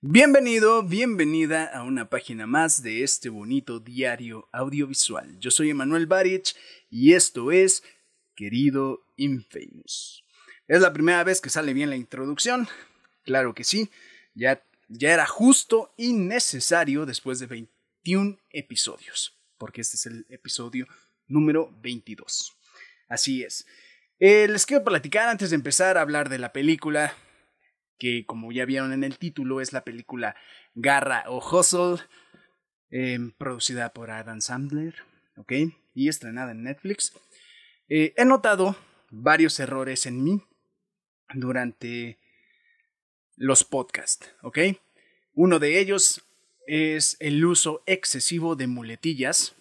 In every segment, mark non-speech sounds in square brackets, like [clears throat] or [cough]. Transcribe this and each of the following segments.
Bienvenido, bienvenida a una página más de este bonito diario audiovisual. Yo soy Emanuel Barich y esto es Querido Infamous. Es la primera vez que sale bien la introducción. Claro que sí, ya, ya era justo y necesario después de 21 episodios, porque este es el episodio número 22. Así es. Eh, les quiero platicar antes de empezar a hablar de la película que como ya vieron en el título es la película Garra o Hustle, em, producida por Adam Sandler, ¿ok? Y estrenada en Netflix. Eh, he notado varios errores en mí durante los podcasts, ¿ok? Uno de ellos es el uso excesivo de muletillas.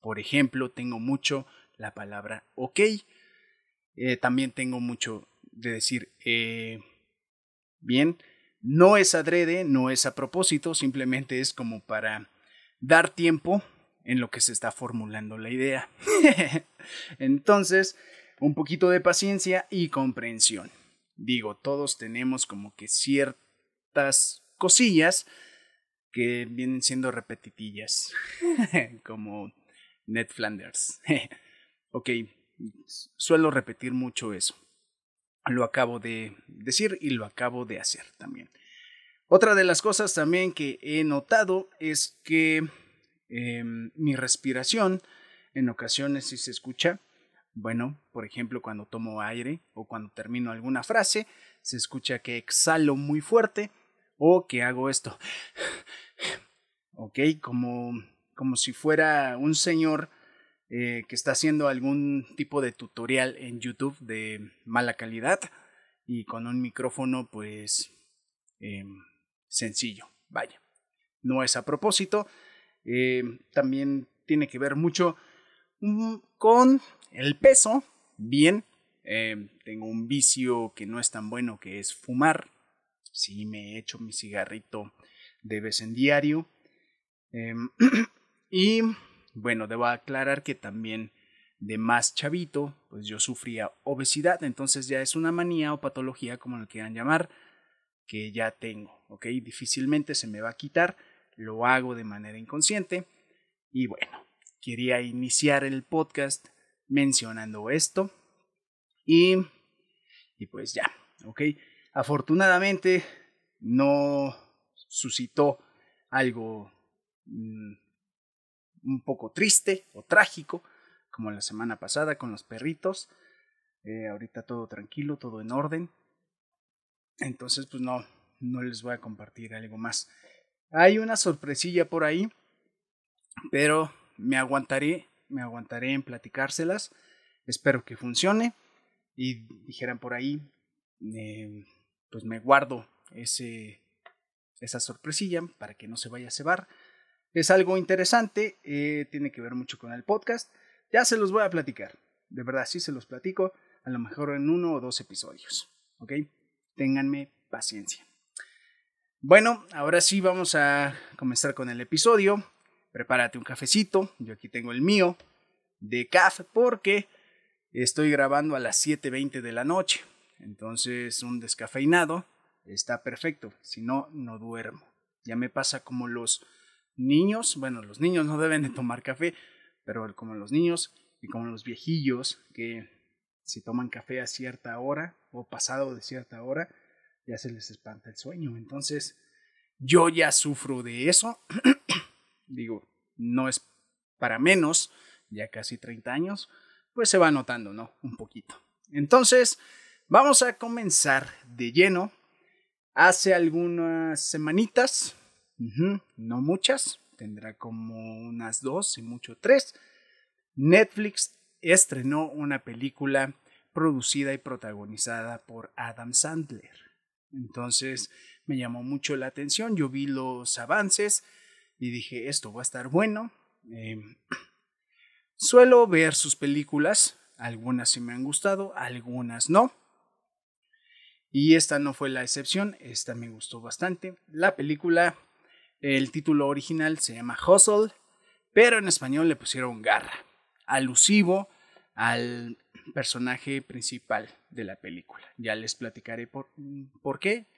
Por ejemplo, tengo mucho la palabra ok. Eh, también tengo mucho de decir eh, Bien, no es adrede, no es a propósito, simplemente es como para dar tiempo en lo que se está formulando la idea. [laughs] Entonces, un poquito de paciencia y comprensión. Digo, todos tenemos como que ciertas cosillas que vienen siendo repetitillas, [laughs] como Ned Flanders. [laughs] ok, suelo repetir mucho eso lo acabo de decir y lo acabo de hacer también. Otra de las cosas también que he notado es que em, mi respiración en ocasiones si se escucha, bueno, por ejemplo cuando tomo aire o cuando termino alguna frase, se escucha que exhalo muy fuerte o que hago esto. ok, como, como si fuera un señor eh, que está haciendo algún tipo de tutorial en YouTube de mala calidad y con un micrófono pues em, sencillo, vaya. No es a propósito, em, también tiene que ver mucho mm, con el peso, bien, em, tengo un vicio que no es tan bueno que es fumar, sí me echo mi cigarrito de vez en diario [clears throat] y bueno, debo aclarar que también de más chavito, pues yo sufría obesidad, entonces ya es una manía o patología, como lo quieran llamar, que ya tengo, ¿ok? Difícilmente se me va a quitar, lo hago de manera inconsciente y bueno, quería iniciar el podcast mencionando esto y, y pues ya, ¿ok? Afortunadamente no suscitó algo mm, un poco triste o trágico, como la semana pasada con los perritos. Eh, ahorita todo tranquilo, todo en orden. Entonces, pues no, no les voy a compartir algo más. Hay una sorpresilla por ahí, pero me aguantaré, me aguantaré en platicárselas. Espero que funcione. Y dijeran por ahí, eh, pues me guardo ese, esa sorpresilla para que no se vaya a cebar. Es algo interesante, eh, tiene que ver mucho con el podcast. Ya se los voy a platicar. De verdad, sí se los platico. A lo mejor en uno o dos episodios. ¿Ok? Ténganme paciencia. Bueno, ahora sí vamos a comenzar con el episodio. Prepárate un cafecito. Yo aquí tengo el mío de café porque estoy grabando a las 7.20 de la noche. Entonces un descafeinado está perfecto. Si no, no duermo. Ya me pasa como los niños, bueno, los niños no deben de tomar café, pero como los niños y como los viejillos que si toman café a cierta hora o pasado de cierta hora, ya se les espanta el sueño. Entonces, yo ya sufro de eso. [clears throat] Digo, no es para menos, ya casi 30 años, pues se va notando, ¿no? Un poquito. Entonces, vamos a comenzar de lleno. Hace algunas semanitas no muchas, tendrá como unas dos y mucho tres. Netflix estrenó una película producida y protagonizada por Adam Sandler. Entonces me llamó mucho la atención, yo vi los avances y dije, esto va a estar bueno. Em, [clears throat] suelo ver sus películas, algunas sí me han gustado, algunas no. Y esta no fue la excepción, esta me gustó bastante. La película el título original se llama Hustle, pero en español le pusieron Garra, alusivo al personaje principal de la película. Ya les platicaré por, por qué.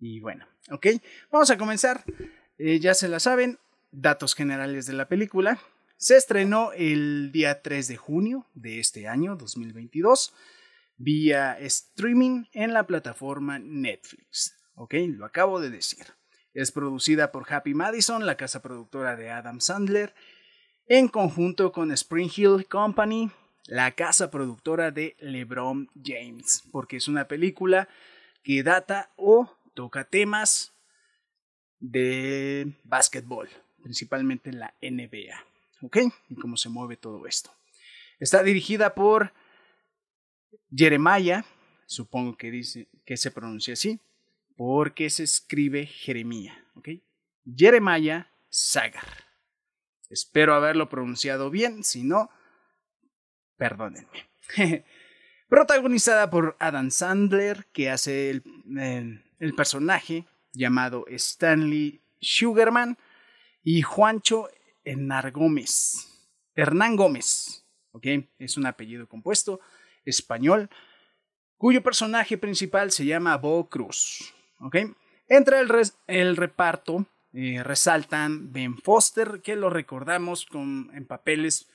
Y bueno, ok, vamos a comenzar. Eh, ya se la saben, datos generales de la película. Se estrenó el día 3 de junio de este año, 2022, vía streaming en la plataforma Netflix. Ok, lo acabo de decir. Es producida por Happy Madison, la casa productora de Adam Sandler, en conjunto con Spring Hill Company, la casa productora de LeBron James, porque es una película que data o toca temas de básquetbol, principalmente en la NBA. ¿Ok? Y cómo se mueve todo esto. Está dirigida por Jeremiah, supongo que, dice, que se pronuncia así, porque se escribe Jeremía. ¿Ok? Jeremiah Sagar. Espero haberlo pronunciado bien, si no, perdónenme. [laughs] Protagonizada por Adam Sandler, que hace el, el personaje llamado Stanley Sugarman, y Juancho Hernán Gómez. Hernán Gómez, ¿ok? Es un apellido compuesto español, cuyo personaje principal se llama Bo Cruz, ¿ok? Entre el, el reparto eh, resaltan Ben Foster, que lo recordamos con, en papeles,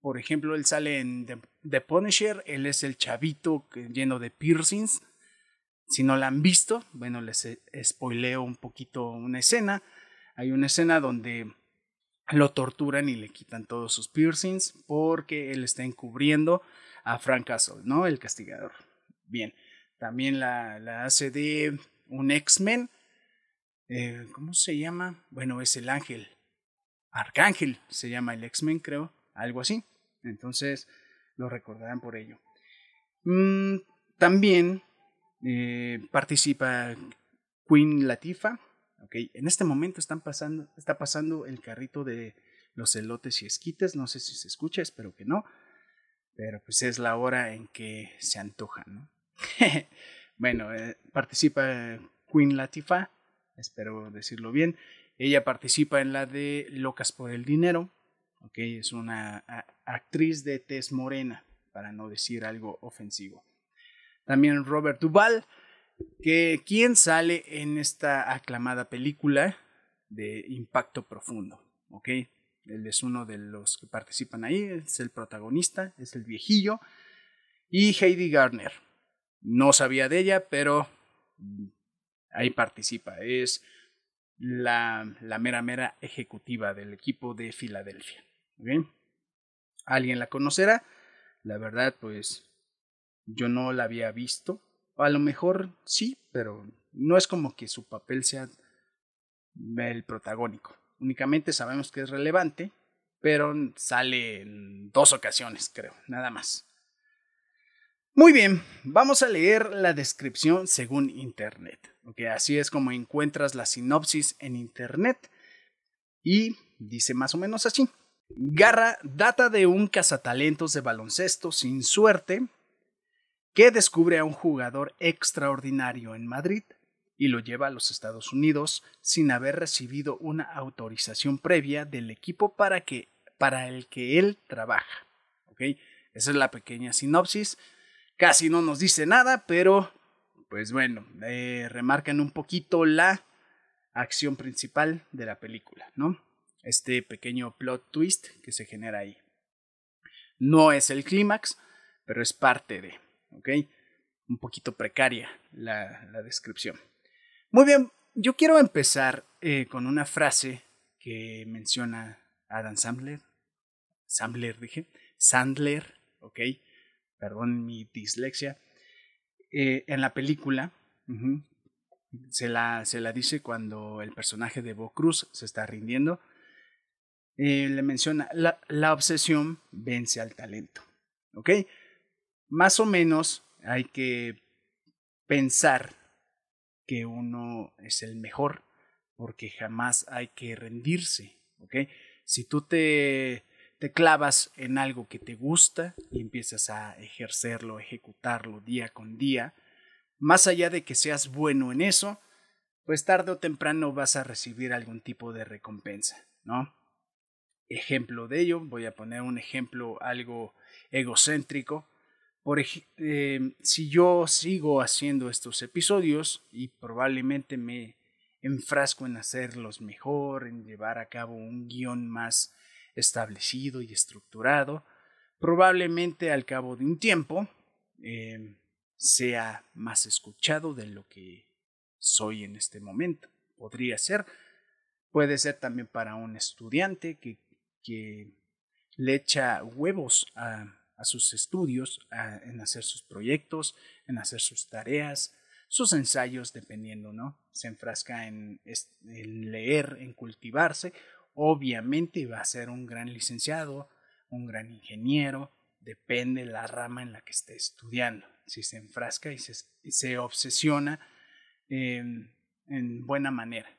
por ejemplo, él sale en The, Punisher, él es el chavito lleno de piercings. Si no la han visto, bueno, les spoileo un poquito una escena. Hay una escena donde lo torturan y le quitan todos sus piercings porque él está encubriendo a Frank Castle, ¿no? El castigador. Bien, también la, la hace de un X-Men eh, ¿Cómo se llama? Bueno, es el ángel. Arcángel se llama el X-Men, creo. Algo así. Entonces lo recordarán por ello. Mm, también eh, participa Queen Latifa. Okay. En este momento están pasando, está pasando el carrito de los elotes y esquites. No sé si se escucha, espero que no. Pero pues es la hora en que se antoja, ¿no? [laughs] bueno, eh, participa Queen Latifa espero decirlo bien. Ella participa en la de Locas por el Dinero, okay, es una actriz de tez morena, para no decir algo ofensivo. También Robert Duvall, que quien sale en esta aclamada película de impacto profundo, ¿ok? Él es uno de los que participan ahí, es el protagonista, es el viejillo. Y Heidi Gardner. No sabía de ella, pero ahí participa. Es la, la mera mera ejecutiva del equipo de Filadelfia. ¿Alguien la conocerá? La verdad, pues yo no la había visto. A lo mejor sí, pero no es como que su papel sea el protagónico. Únicamente sabemos que es relevante, pero sale en dos ocasiones, creo, nada más. Muy bien, vamos a leer la descripción según Internet. así es como encuentras la sinopsis en Internet y dice más o menos así. Garra data de un cazatalentos de baloncesto sin suerte que descubre a un jugador extraordinario en Madrid y lo lleva a los Estados Unidos sin haber recibido una autorización previa del equipo para, que, para el que él trabaja. Esa es la pequeña sinopsis. Casi no nos dice nada, pero pues bueno, eh, remarcan un poquito la acción principal de la película, ¿no? Este pequeño plot twist que se genera ahí. No es el clímax, pero es parte de, ¿ok? Un poquito precaria la, la descripción. Muy bien, yo quiero empezar eh, con una frase que menciona Adam Sandler. Sandler, dije. Sandler, ¿ok? Perdón mi dislexia, eh, en la película se, la, se, la, dice cuando el personaje de Bo Cruz se está rindiendo. Eh, le menciona, la, la, obsesión vence al talento. ¿Ok? Más o menos hay que pensar que uno es el mejor porque jamás hay que rendirse. ¿Ok? Si tú te te clavas en algo que te gusta y empiezas a ejercerlo, ejecutarlo día con día, más allá de que seas bueno en eso, pues tarde o temprano vas a recibir algún tipo de recompensa, ¿no? Ejemplo de ello, voy a poner un ejemplo algo egocéntrico, por eh, si yo sigo haciendo estos episodios y probablemente me enfrasco en hacerlos mejor, en llevar a cabo un guion más establecido y estructurado, probablemente al cabo de un tiempo eh, sea más escuchado de lo que soy en este momento. Podría ser, puede ser también para un estudiante que, que le echa huevos a, a sus estudios, en hacer sus proyectos, en hacer sus tareas, sus ensayos, dependiendo, ¿no? Se enfrasca en, en leer, en cultivarse. Obviamente va a ser un gran licenciado, un gran ingeniero, depende la rama en la que esté estudiando. Si se enfrasca y se, se obsesiona en buena manera.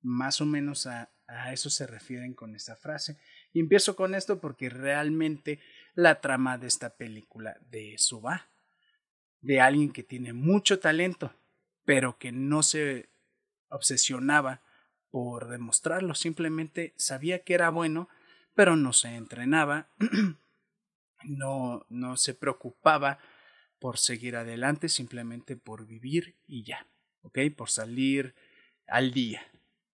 Más o menos a, a, eso se refieren con esa frase. Y empiezo con esto porque realmente la trama de esta película de eso va. De alguien que tiene mucho talento, pero que no se obsesionaba por demostrarlo, simplemente sabía que era bueno, pero no se entrenaba, [clears throat] no, no se preocupaba por seguir adelante, simplemente por vivir y ya, ¿ok? Por salir al día.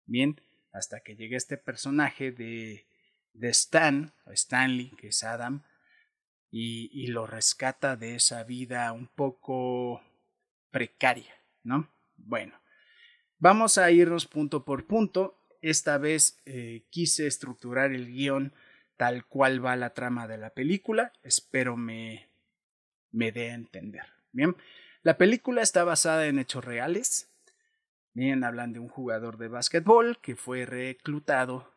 Bien, hasta que llegue este personaje de, de Stan, Stanley, que es Adam, y, y lo rescata de esa vida un poco precaria, ¿no? Bueno, vamos a irnos punto por punto. Esta vez eh, quise estructurar el guion tal cual va la trama de la película. Espero me, me dé a entender. Bien, la película está basada en hechos reales. Bien, hablan de un jugador de básquetbol que fue reclutado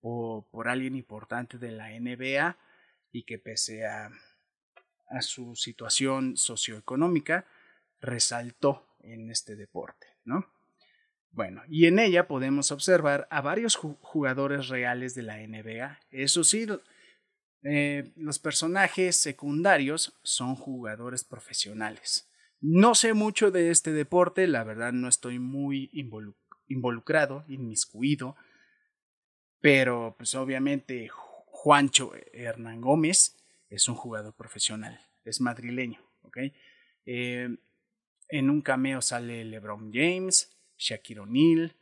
por, por alguien importante de la NBA y que pese a, a su situación socioeconómica, resaltó en este deporte, ¿no? Bueno, y en ella podemos observar a varios jugadores reales de la NBA. Eso sí, eh, los personajes secundarios son jugadores profesionales. No sé mucho de este deporte, la verdad no estoy muy involucrado, inmiscuido, pero pues obviamente Juancho Hernán Gómez es un jugador profesional, es madrileño, ¿ok? Eh, en un cameo sale LeBron James, Shaquille O'Neal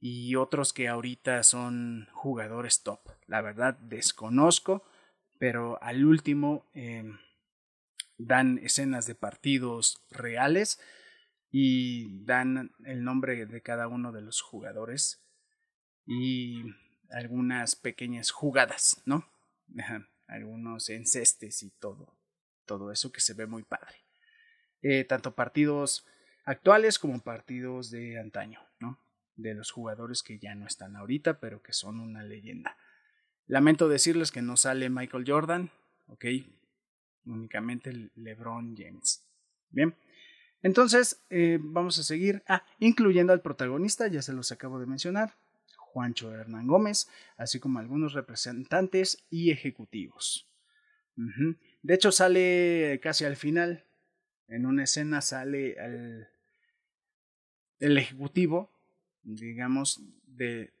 y otros que ahorita son jugadores top. La verdad desconozco, pero al último eh, dan escenas de partidos reales y dan el nombre de cada uno de los jugadores y algunas pequeñas jugadas, ¿no? Algunos encestes y todo, todo eso que se ve muy padre. Eh, tanto partidos actuales como partidos de antaño, ¿no? De los jugadores que ya no están ahorita, pero que son una leyenda. Lamento decirles que no sale Michael Jordan, ¿ok? Únicamente LeBron James. Bien. Entonces, eh, vamos a seguir. Ah, incluyendo al protagonista, ya se los acabo de mencionar, Juancho Hernán Gómez, así como algunos representantes y ejecutivos. De hecho, sale casi al final, en una escena sale el, el ejecutivo, digamos, de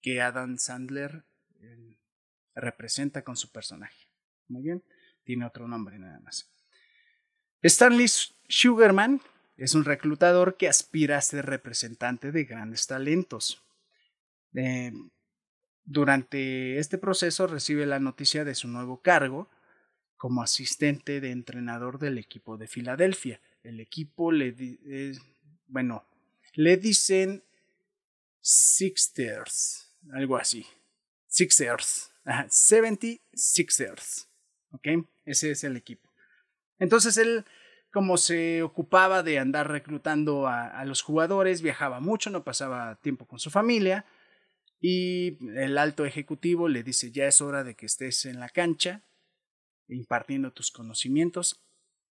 que Adam Sandler representa con su personaje. Muy bien, tiene otro nombre nada más. Stanley Sugarman es un reclutador que aspira a ser representante de grandes talentos. Eh, durante este proceso recibe la noticia de su nuevo cargo como asistente de entrenador del equipo de Filadelfia. El equipo le eh, bueno, le dicen Sixers, algo así. Sixers, Ajá, 70 Sixers. ¿Ok? Ese es el equipo. Entonces él como se ocupaba de andar reclutando a, los jugadores, viajaba mucho, no pasaba tiempo con su familia, y el alto ejecutivo le dice, ya es hora de que estés en la cancha, impartiendo tus conocimientos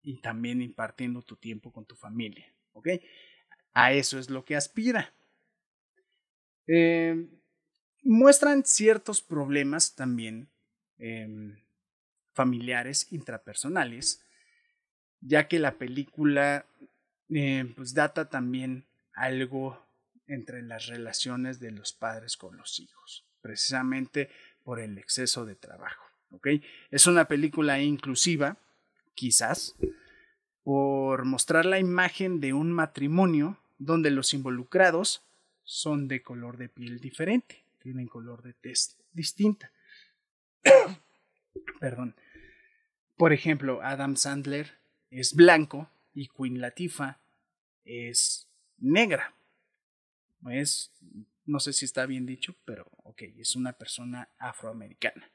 y también impartiendo tu tiempo con tu familia. ¿Ok? A eso es lo que aspira. Eh, muestran ciertos problemas también em, familiares, intrapersonales, ya que la película eh, pues data también algo entre las relaciones de los padres con los hijos, precisamente por el exceso de trabajo. Es una película inclusiva, quizás, por mostrar la imagen de un matrimonio donde los involucrados son de color de piel diferente, tienen color de test distinta. [coughs] Perdón. Por ejemplo, Adam Sandler es blanco y Queen Latifah es negra. Es, no sé si está bien dicho, pero ok, es una persona afroamericana.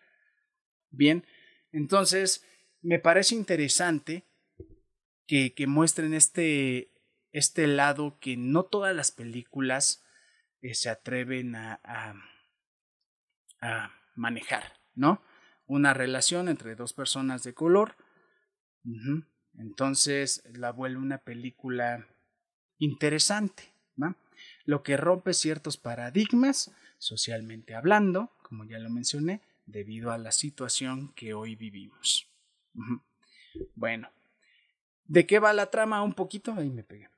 Bien, entonces me parece interesante que, que muestren este, este lado que no todas las películas eh, se atreven a, manejar, ¿no? Una relación entre dos personas de color. Entonces la vuelve una película interesante, ¿no? Lo que rompe ciertos paradigmas, socialmente hablando, como ya lo mencioné, debido a la situación que hoy vivimos. Bueno, ¿de qué va la trama? Un poquito, ahí me pegué.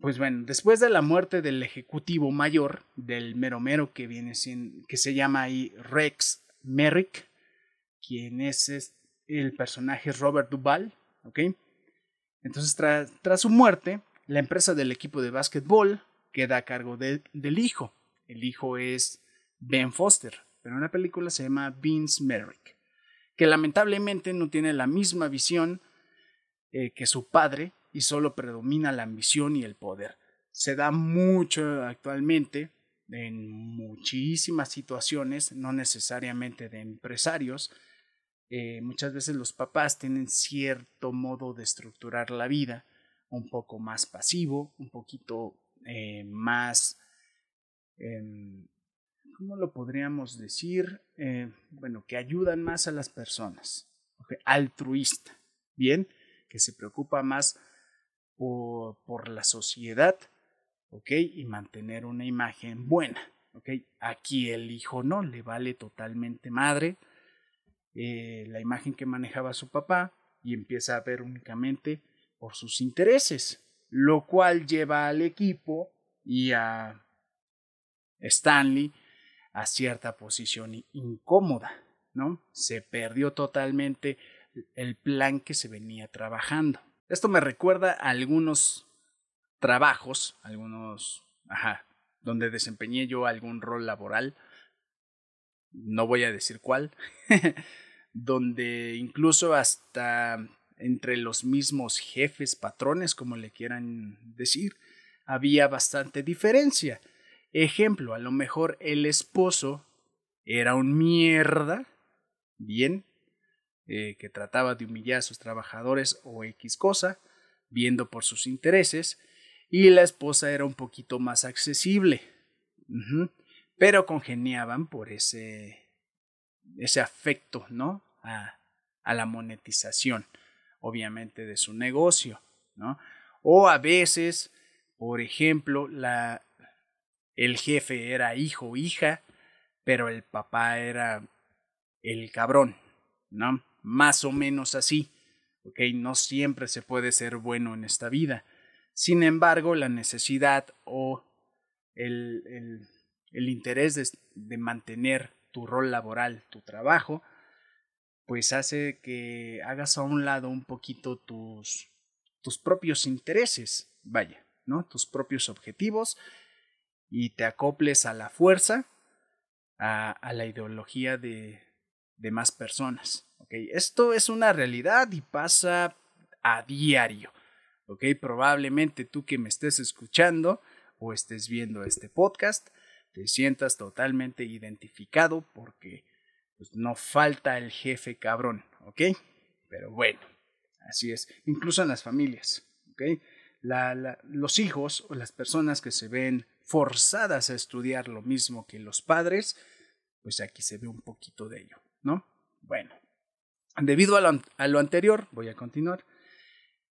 Pues bueno, después de la muerte del ejecutivo mayor, del mero mero que viene que se llama ahí Rex Merrick, quien es, el personaje Robert Duvall, ¿ok? Entonces, tras su muerte, la empresa del equipo de básquetbol queda a cargo del hijo. El hijo es Ben Foster, pero en la película se llama Vince Merrick, que lamentablemente no tiene la misma visión eh, que su padre y solo predomina la ambición y el poder. Se da mucho actualmente en muchísimas situaciones, no necesariamente de empresarios. Eh, muchas veces los papás tienen cierto modo de estructurar la vida, un poco más pasivo, un poquito eh, más, eh, ¿cómo lo podríamos decir? Eh, bueno, que ayudan más a las personas, altruista, ¿bien? Que se preocupa más por, por la sociedad, ¿ok? Y mantener una imagen buena, ¿ok? Aquí el hijo no, le vale totalmente madre eh, la imagen que manejaba su papá y empieza a ver únicamente por sus intereses, lo cual lleva al equipo y a Stanley a cierta posición incómoda, ¿no? Se perdió totalmente el plan que se venía trabajando. Esto me recuerda a algunos trabajos, algunos, ajá, donde desempeñé yo algún rol laboral, no voy a decir cuál, [laughs] donde incluso hasta entre los mismos jefes, patrones, como le quieran decir, había bastante diferencia. Ejemplo, a lo mejor el esposo era un mierda, bien, eh, que trataba de humillar a sus trabajadores o X cosa, viendo por sus intereses, y la esposa era un poquito más accesible, pero congeniaban por ese, ese afecto, ¿no? A, a la monetización, obviamente, de su negocio, ¿no? O a veces, por ejemplo, la, el jefe era hijo o hija, pero el papá era el cabrón, ¿no? Más o menos así. ¿ok? No siempre se puede ser bueno en esta vida. Sin embargo, la necesidad o el, el, el interés de, de, mantener tu rol laboral, tu trabajo, pues hace que hagas a un lado un poquito tus, tus propios intereses, vaya, ¿no? Tus propios objetivos y te acoples a la fuerza, a, a la ideología de, de más personas. ¿okay? Esto es una realidad y pasa a diario. ¿okay? Probablemente tú que me estés escuchando o estés viendo este podcast, te sientas totalmente identificado porque pues, no falta el jefe cabrón. Pero bueno, así es, incluso en las familias, los hijos o las personas que se ven forzadas a estudiar lo mismo que los padres, pues aquí se ve un poquito de ello, ¿no? Bueno, debido a lo, anterior, voy a continuar.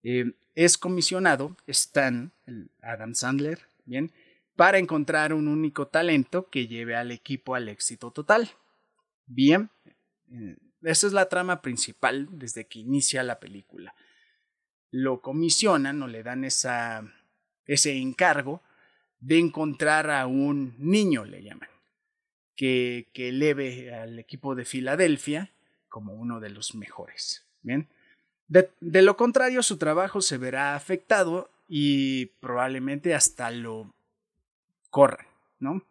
Eh, es comisionado Stan, Adam Sandler, bien, para encontrar un único talento que lleve al equipo al éxito total. Bien, eh, esa es la trama principal desde que inicia la película. Lo comisionan o le dan ese encargo de encontrar a un niño, le llaman, que, eleve al equipo de Filadelfia como uno de los mejores. Bien. De, de, lo contrario, su trabajo se verá afectado y probablemente hasta lo corran, ¿no?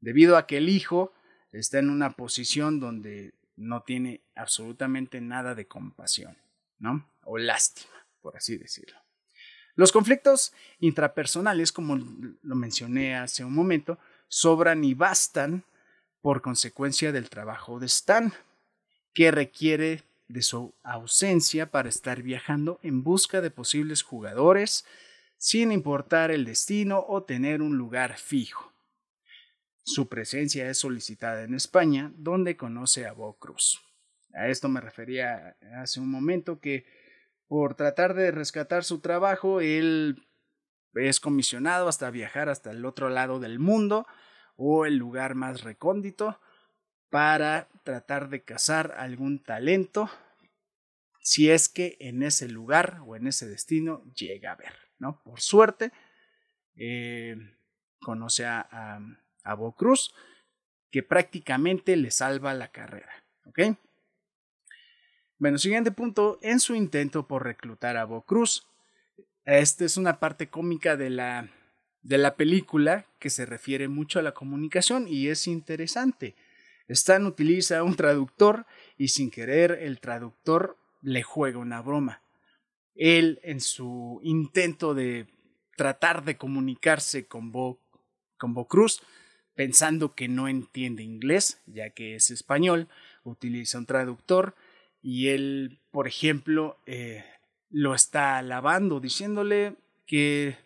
Debido a que el hijo está en una posición donde no tiene absolutamente nada de compasión, ¿no? O lástima, por así decirlo. Los conflictos intrapersonales, como lo mencioné hace un momento, sobran y bastan por consecuencia del trabajo de Stan, que requiere de su ausencia para estar viajando en busca de posibles jugadores, sin importar el destino o tener un lugar fijo. Su presencia es solicitada en España, donde conoce a Bo Cruz. A esto me refería hace un momento que por tratar de rescatar su trabajo, él es comisionado hasta viajar hasta el otro lado del mundo o el lugar más recóndito para tratar de cazar algún talento si es que en ese lugar o en ese destino llega a ver, ¿no? Por suerte, eh, conoce a, a, a que prácticamente le salva la carrera, ¿ok? Bueno, siguiente punto, en su intento por reclutar a Bo Cruz. Esta es una parte cómica de la, de la película que se refiere mucho a la comunicación y es interesante. Stan utiliza un traductor y sin querer el traductor le juega una broma. Él, en su intento de tratar de comunicarse con Bo, con Bo Cruz, pensando que no entiende inglés, ya que es español, utiliza un traductor y él, por ejemplo, eh, lo está alabando, diciéndole que,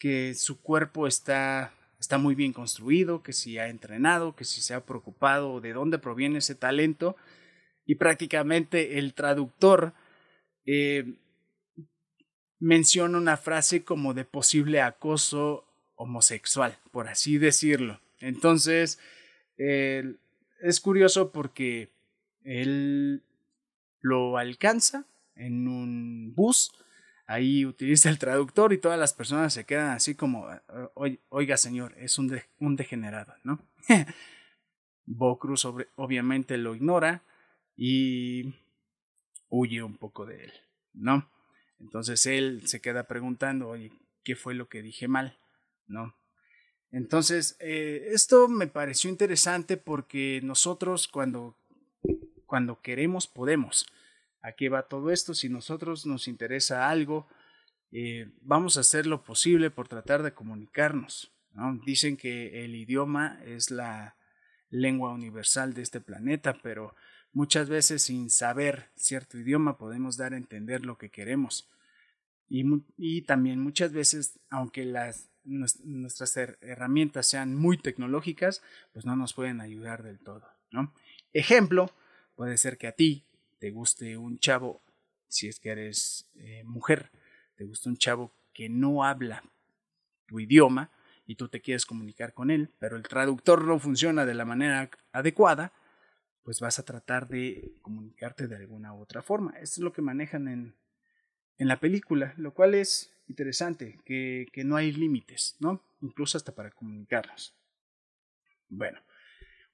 que su cuerpo está, está muy bien construido, que si ha entrenado, que si se ha preocupado de dónde proviene ese talento. Y prácticamente el traductor eh, menciona una frase como de posible acoso homosexual, por así decirlo. Entonces, es curioso porque él lo alcanza en un bus, ahí utiliza el traductor y todas las personas se quedan así como, oiga señor, es un, un degenerado, ¿no? [laughs] Bo Cruz obviamente lo ignora y huye un poco de él, ¿no? Entonces él se queda preguntando, oye, ¿qué fue lo que dije mal? ¿No? Entonces, eh, esto me pareció interesante porque nosotros cuando cuando queremos, podemos. ¿A qué va todo esto? Si nosotros nos interesa algo, eh, vamos a hacer lo posible por tratar de comunicarnos. Dicen que el idioma es la lengua universal de este planeta, pero muchas veces sin saber cierto idioma podemos dar a entender lo que queremos. Y, también muchas veces, aunque las, nuestras herramientas sean muy tecnológicas, pues no nos pueden ayudar del todo. ¿no? Ejemplo, Puede ser que a ti te guste un chavo, si es que eres eh, mujer, te gusta un chavo que no habla tu idioma y tú te quieres comunicar con él, pero el traductor no funciona de la manera adecuada, pues vas a tratar de comunicarte de alguna u otra forma. Esto es lo que manejan en, en la película, lo cual es interesante, que, que no hay límites, ¿no? Incluso hasta para comunicarnos. Bueno,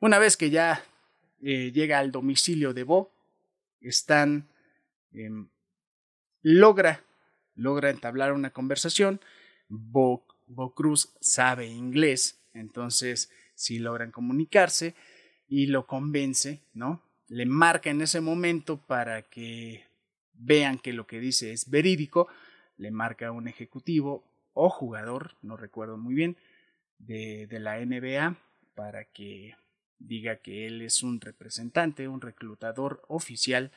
una vez que ya eh, llega al domicilio de Bo, están, em, logra, logra entablar una conversación, Bo, Bo Cruz sabe inglés, entonces sí logran comunicarse y lo convence, ¿no? Le marca en ese momento para que vean que lo que dice es verídico, le marca un ejecutivo o jugador, no recuerdo muy bien, de, de la NBA para que diga que él es un representante, un reclutador oficial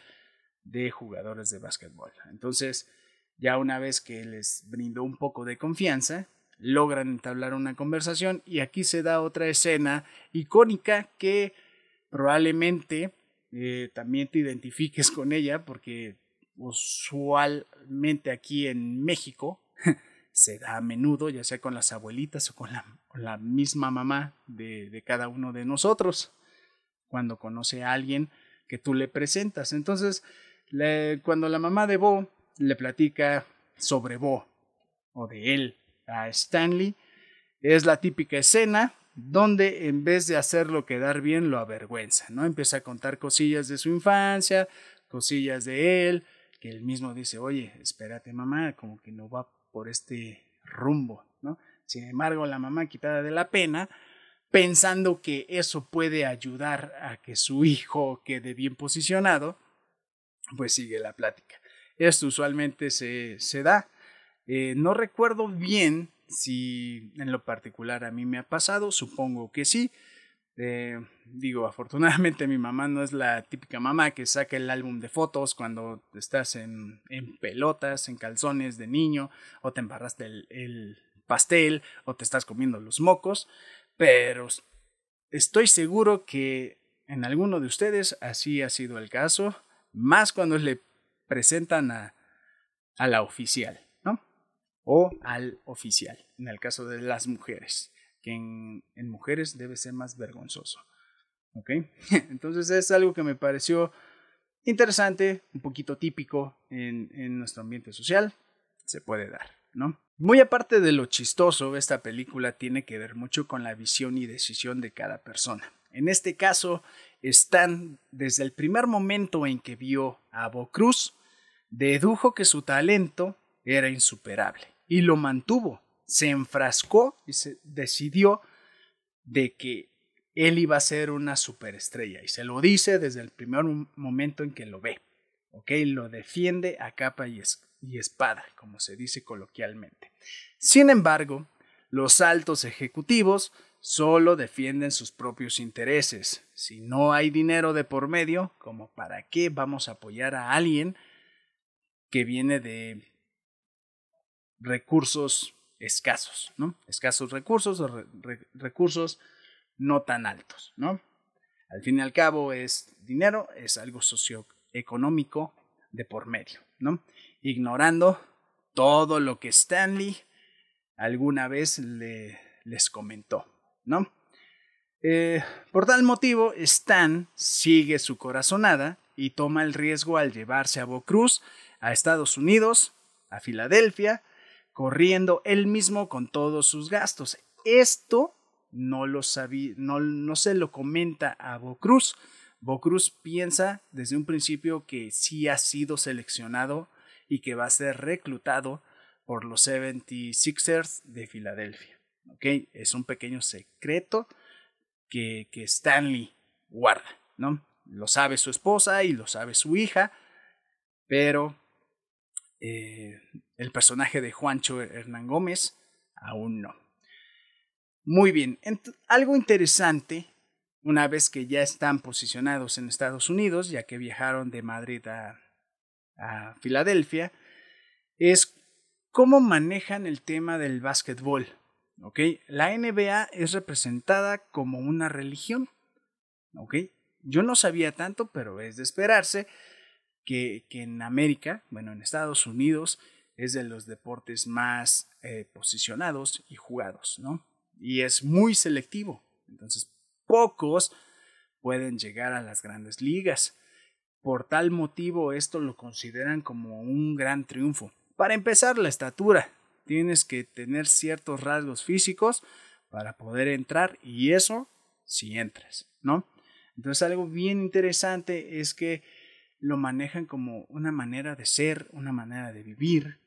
de jugadores de básquetbol. Entonces, ya una vez que les brindó un poco de confianza, logran entablar una conversación y aquí se da otra escena icónica que probablemente eh, también te identifiques con ella porque usualmente aquí en México [laughs] se da a menudo, ya sea con las abuelitas o con la, la misma mamá de, cada uno de nosotros, cuando conoce a alguien que tú le presentas. Entonces, cuando la mamá de Bo le platica sobre Bo o de él a Stanley, es la típica escena donde en vez de hacerlo quedar bien, lo avergüenza, ¿no? Empieza a contar cosillas de su infancia, cosillas de él, que él mismo dice, oye, espérate mamá, como que no va por este rumbo, ¿no? Sin embargo, la mamá quitada de la pena, pensando que eso puede ayudar a que su hijo quede bien posicionado, pues sigue la plática. Esto usualmente se, se da. Eh, no recuerdo bien si en lo particular a mí me ha pasado, supongo que sí. Eh, digo, afortunadamente mi mamá no es la típica mamá que saca el álbum de fotos cuando estás en, en pelotas, en calzones de niño, o te embarraste el, el pastel, o te estás comiendo los mocos, pero estoy seguro que en alguno de ustedes así ha sido el caso, más cuando le presentan a, a la oficial, ¿no? O al oficial, en el caso de las mujeres, que en, en mujeres debe ser más vergonzoso. ¿Ok? [laughs] Entonces es algo que me pareció interesante, un poquito típico en, en nuestro ambiente social, se puede dar, Muy aparte de lo chistoso, esta película tiene que ver mucho con la visión y decisión de cada persona. En este caso, Stan, desde el primer momento en que vio a Bo Cruz, dedujo que su talento era insuperable y lo mantuvo. Se enfrascó y se decidió de que él iba a ser una superestrella y se lo dice desde el primer momento en que lo ve. ¿Ok? Lo defiende a capa y, y espada, como se dice coloquialmente. Sin embargo, los altos ejecutivos solo defienden sus propios intereses. Si no hay dinero de por medio, ¿como para qué vamos a apoyar a alguien que viene de recursos escasos, ¿no? Escasos recursos o recursos no tan altos, ¿no? Al fin y al cabo es dinero, es algo socioeconómico de por medio, ¿no? Ignorando todo lo que Stanley alguna vez le, les comentó, ¿no? Eh, por tal motivo, Stan sigue su corazonada y toma el riesgo al llevarse a Bo Cruz a Estados Unidos, a Filadelfia, corriendo él mismo con todos sus gastos. Esto no lo sabía, no, no se lo comenta a Bo Cruz. Bo Cruz piensa desde un principio que sí ha sido seleccionado y que va a ser reclutado por los 76ers de Filadelfia. ¿okay? Es un pequeño secreto que, que Stanley guarda, ¿no? Lo sabe su esposa y lo sabe su hija, pero eh, el personaje de Juancho Hernán Gómez aún no. Muy bien, algo interesante, una vez que ya están posicionados en Estados Unidos, ya que viajaron de Madrid a, a Filadelfia, es cómo manejan el tema del básquetbol. ¿okay? La NBA es representada como una religión. ¿okay? Yo no sabía tanto, pero es de esperarse que, que en América, bueno, en Estados Unidos, es de los deportes más eh, posicionados y jugados, ¿no? Y es muy selectivo. Entonces, pocos pueden llegar a las grandes ligas. Por tal motivo, esto lo consideran como un gran triunfo. Para empezar, la estatura. Tienes que tener ciertos rasgos físicos para poder entrar y eso si entras, ¿no? Entonces algo bien interesante es que lo manejan como una manera de ser, una manera de vivir,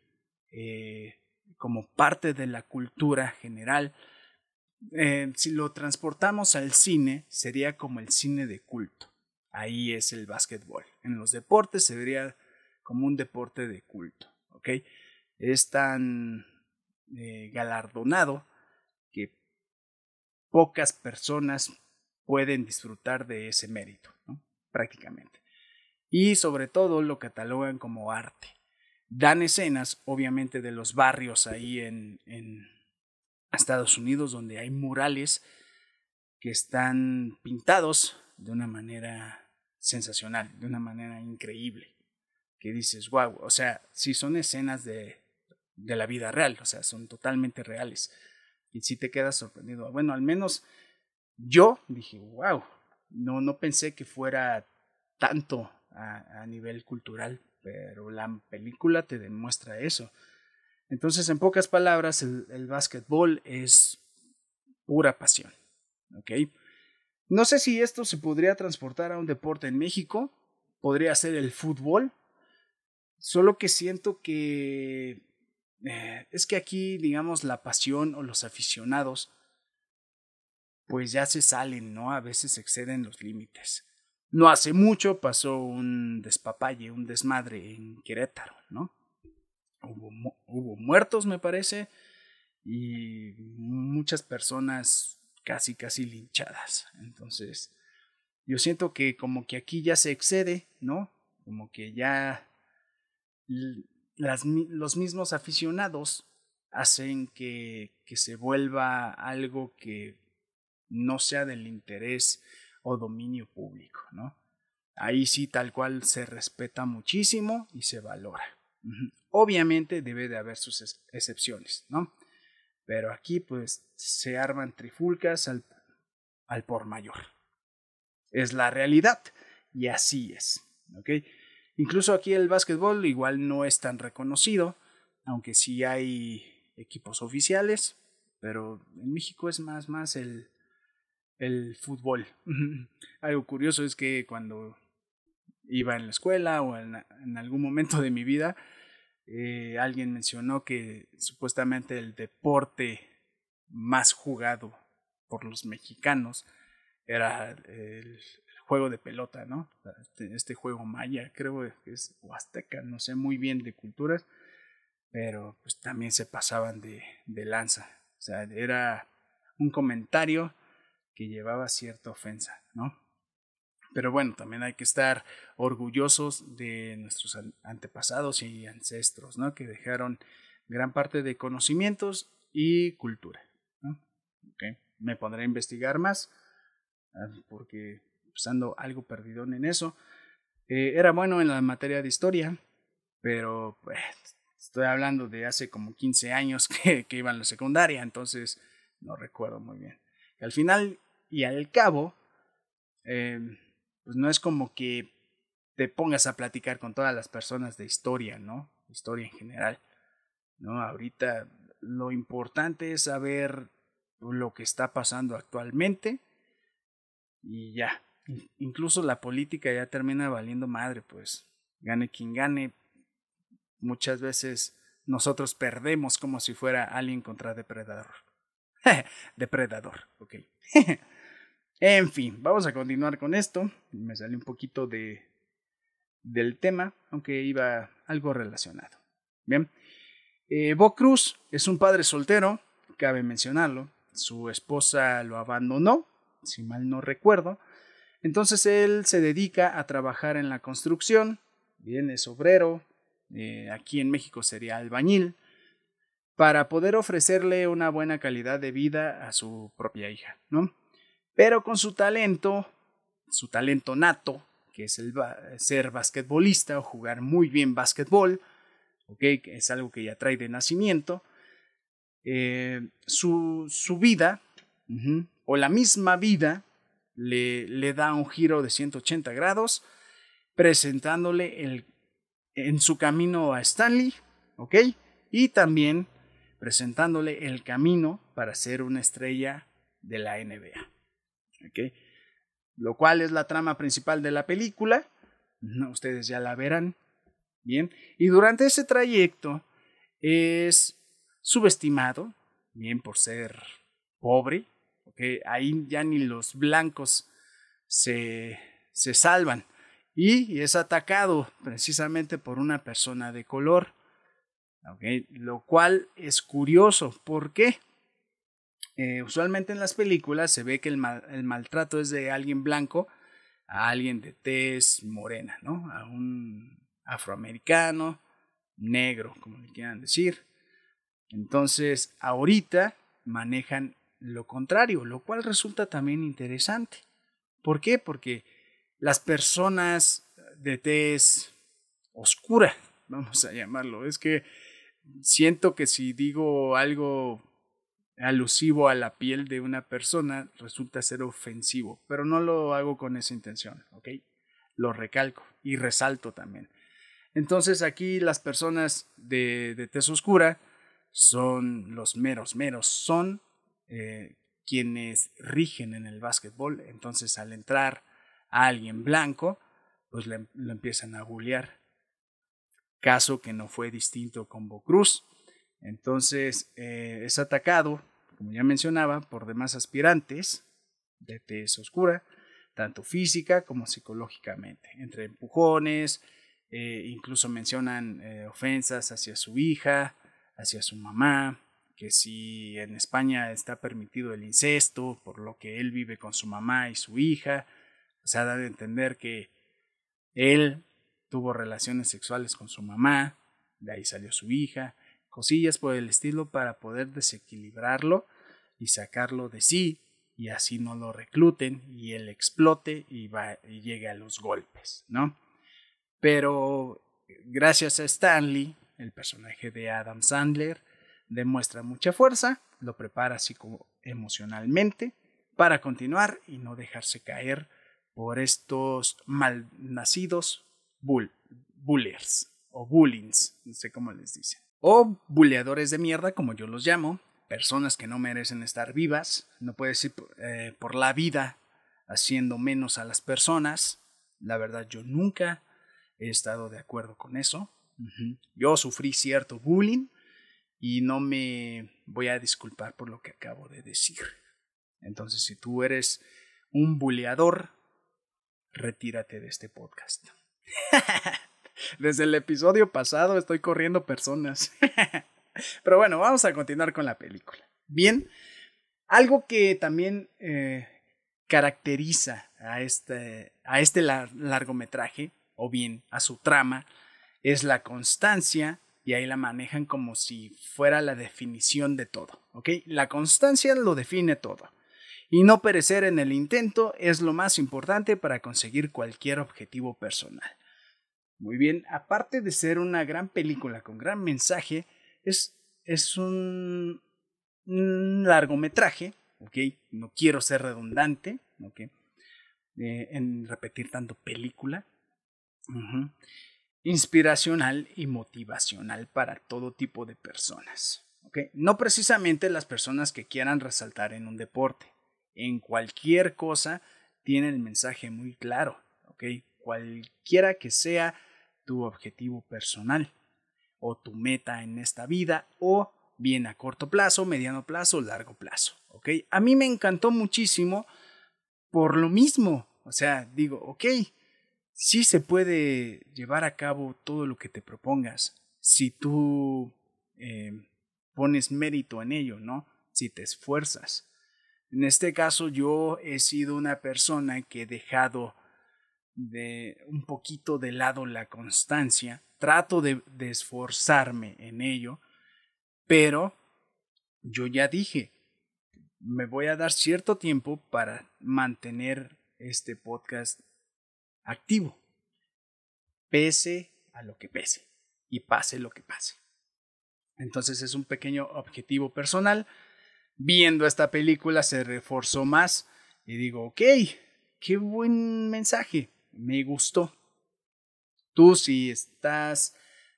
eh, como parte de la cultura general. Eh, si lo transportamos al cine, sería como el cine de culto. Ahí es el básquetbol. En los deportes se vería como un deporte de culto. Es tan eh, galardonado que pocas personas pueden disfrutar de ese mérito, prácticamente. Y sobre todo lo catalogan como arte. Dan escenas, obviamente, de los barrios ahí en, en Estados Unidos, donde hay murales que están pintados de una manera sensacional, de una manera increíble que dices, wow, o sea, sí son escenas de, de la vida real, o sea, son totalmente reales. Y sí te quedas sorprendido. Bueno, al menos yo dije, wow, no, no pensé que fuera tanto a, a nivel cultural, pero la película te demuestra eso. Entonces, en pocas palabras, el, el básquetbol es pura pasión. ¿Ok? No sé si esto se podría transportar a un deporte en México. Podría ser el fútbol, Solo que siento que eh, es que aquí, digamos, la pasión o los aficionados, pues ya se salen, ¿no? A veces exceden los límites. No hace mucho pasó un despapalle, un desmadre en Querétaro, ¿no? Hubo, hubo muertos, me parece, y muchas personas casi, casi linchadas. Entonces, yo siento que como que aquí ya se excede, ¿no? Como que ya los mismos aficionados hacen que, que se vuelva algo que no sea del interés o dominio público, ¿no? Ahí sí tal cual se respeta muchísimo y se valora. Obviamente debe de haber sus excepciones, ¿no? Pero aquí pues se arman trifulcas al, al por mayor. Es la realidad y así es, ¿ok? Incluso aquí el básquetbol igual no es tan reconocido, aunque sí hay equipos oficiales, pero en México es más, más el, el fútbol. [laughs] Algo curioso es que cuando iba en la escuela o en, en algún momento de mi vida, eh, alguien mencionó que supuestamente el deporte más jugado por los mexicanos era el, juego de pelota, ¿no? Este, este, juego maya, creo que es huasteca, no sé muy bien de culturas, pero pues también se pasaban de, de lanza. O sea, era un comentario que llevaba cierta ofensa, ¿no? Pero bueno, también hay que estar orgullosos de nuestros antepasados y ancestros, ¿no? Que dejaron gran parte de conocimientos y cultura. ¿no? Okay. Me pondré a investigar más ah, porque pues, ando algo perdidón en eso. Eh, era bueno en la materia de historia, pero pues, estoy hablando de hace como 15 años [laughs] que, que iba en la secundaria, entonces no recuerdo muy bien. al final y al cabo, eh, pues no es como que te pongas a platicar con todas las personas de historia, ¿no? Historia en general. ¿No? Ahorita lo importante es saber lo que está pasando actualmente y ya. Incluso la política ya termina valiendo madre, pues gane quien gane. Muchas veces nosotros perdemos como si fuera alguien contra depredador. [laughs] depredador, ok. [laughs] En fin, vamos a continuar con esto. Me sale un poquito de, del tema, aunque iba algo relacionado. Bien. Eh, Bo Cruz es un padre soltero, cabe mencionarlo. Su esposa lo abandonó, si mal no recuerdo. Entonces él se dedica a trabajar en la construcción. Bien, es obrero. Eh, aquí en México sería albañil. Para poder ofrecerle una buena calidad de vida a su propia hija, ¿no? Pero con su talento, su talento nato, que es el ser basquetbolista o jugar muy bien basquetbol, que es algo que ya trae de nacimiento, eh, su, su, vida o la misma vida le, le, da un giro de 180 grados, presentándole el, en su camino a Stanley. Y también presentándole el camino para ser una estrella de la NBA. Lo cual es la trama principal de la película. Ustedes ya la verán. Bien. Y durante ese trayecto es subestimado, bien por ser pobre, ahí ya ni los blancos se, se salvan. Y es atacado precisamente por una persona de color. Lo cual es curioso. ¿Por qué? Eh, usualmente en las películas se ve que el, el, maltrato es de alguien blanco a alguien de tez morena, ¿no? A un afroamericano, negro, como le quieran decir. Entonces, ahorita manejan lo contrario, lo cual resulta también interesante. ¿Por qué? Porque las personas de tez oscura, vamos a llamarlo, es que siento que si digo algo alusivo a la piel de una persona resulta ser ofensivo, pero no lo hago con esa intención, ¿ok? Lo recalco y resalto también. Entonces aquí las personas de, de tez oscura son los meros, meros, son eh, quienes rigen en el básquetbol. Entonces al entrar a alguien blanco, pues lo empiezan a bullear. caso que no fue distinto con Bo Cruz. Entonces eh, es atacado, como ya mencionaba, por demás aspirantes de tez oscura, tanto física como psicológicamente, entre empujones, eh, incluso mencionan eh, ofensas hacia su hija, hacia su mamá, que si en España está permitido el incesto, por lo que él vive con su mamá y su hija, o sea, da de entender que él tuvo relaciones sexuales con su mamá, de ahí salió su hija, cosillas por el estilo para poder desequilibrarlo y sacarlo de sí y así no lo recluten y él explote y, va, y llegue a los golpes, ¿no? Pero gracias a Stanley, el personaje de Adam Sandler, demuestra mucha fuerza, lo prepara así emocionalmente para continuar y no dejarse caer por estos malnacidos bull, bullers o bullings, no sé cómo les dicen, o buleadores de mierda como yo los llamo, personas que no merecen estar vivas, no puedes ir eh, por la vida haciendo menos a las personas, la verdad yo nunca he estado de acuerdo con eso, yo sufrí cierto bullying y no me voy a disculpar por lo que acabo de decir. Entonces, si tú eres un buleador, retírate de este podcast. [laughs] Desde el episodio pasado estoy corriendo personas. [laughs] Pero bueno, vamos a continuar con la película. Bien, algo que también eh, caracteriza a este, a este largometraje, o bien a su trama, es la constancia, y ahí la manejan como si fuera la definición de todo. ¿ok? La constancia lo define todo. Y no perecer en el intento es lo más importante para conseguir cualquier objetivo personal. Muy bien, aparte de ser una gran película con gran mensaje, es, es un, largometraje. No quiero ser redundante. Eh, en repetir tanto película. Inspiracional y motivacional para todo tipo de personas. No precisamente las personas que quieran resaltar en un deporte. En cualquier cosa tiene el mensaje muy claro. ¿ok? Cualquiera que sea tu objetivo personal o tu meta en esta vida o bien a corto plazo, mediano plazo, largo plazo. ¿ok? A mí me encantó muchísimo por lo mismo. O sea, digo, ok, sí se puede llevar a cabo todo lo que te propongas si tú eh, pones mérito en ello, ¿no? Si te esfuerzas. En este caso yo he sido una persona que he dejado de un poquito de lado la constancia, trato de, esforzarme en ello, pero yo ya dije, me voy a dar cierto tiempo para mantener este podcast activo, pese a lo que pese y pase lo que pase. Entonces es un pequeño objetivo personal. Viendo esta película se reforzó más y digo, ok, qué buen mensaje me gustó. Tú si estás,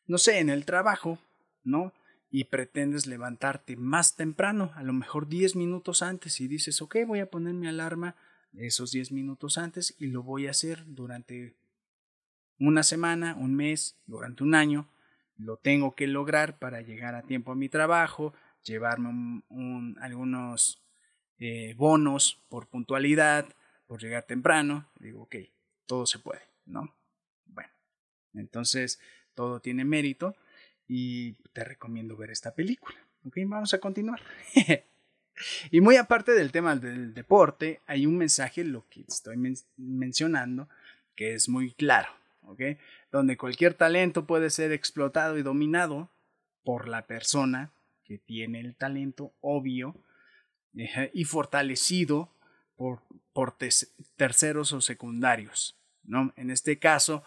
no sé, en el trabajo, ¿no? Y pretendes levantarte más temprano, a lo mejor 10 minutos antes, y dices, ok, voy a poner mi alarma esos 10 minutos antes y lo voy a hacer durante una semana, un mes, durante un año. Lo tengo que lograr para llegar a tiempo a mi trabajo, llevarme un, algunos eh, bonos por puntualidad, por llegar temprano. Digo, ok, todo se puede, ¿no? Bueno, entonces todo tiene mérito y te recomiendo ver esta película. Ok, vamos a continuar. [laughs] y muy aparte del tema del deporte, hay un mensaje, lo que estoy mencionando, que es muy claro, ¿ok? Donde cualquier talento puede ser explotado y dominado por la persona que tiene el talento obvio y fortalecido por, por terceros o secundarios. ¿no? En este caso,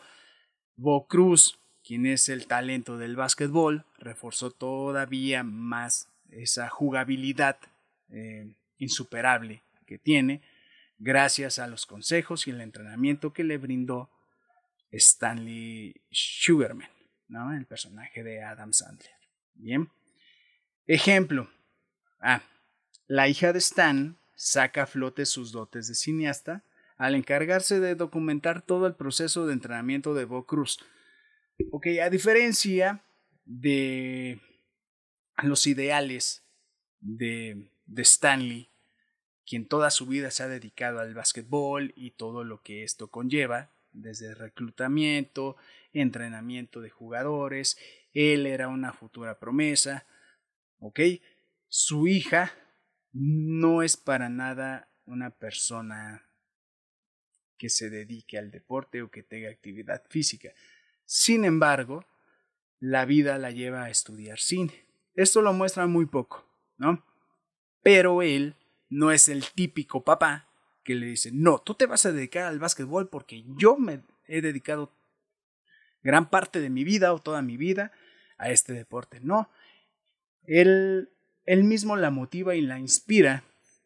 Bo Cruz, quien es el talento del básquetbol, reforzó todavía más esa jugabilidad eh, insuperable que tiene gracias a los consejos y el entrenamiento que le brindó Stanley Sugarman, ¿no? el personaje de Adam Sandler. Bien. Ejemplo. Ah, la hija de Stan saca a flote sus dotes de cineasta al encargarse de documentar todo el proceso de entrenamiento de Bo Cruz. Ok, a diferencia de los ideales de, de Stanley, quien toda su vida se ha dedicado al básquetbol y todo lo que esto conlleva, desde reclutamiento, entrenamiento de jugadores, él era una futura promesa, ¿ok? Su hija no es para nada una persona que se dedique al deporte o que tenga actividad física. Sin embargo, la vida la lleva a estudiar cine. Esto lo muestra muy poco, ¿no? Pero él no es el típico papá que le dice, no, tú te vas a dedicar al básquetbol porque yo me he dedicado gran parte de mi vida o toda mi vida a este deporte. No, él, él mismo la motiva y la inspira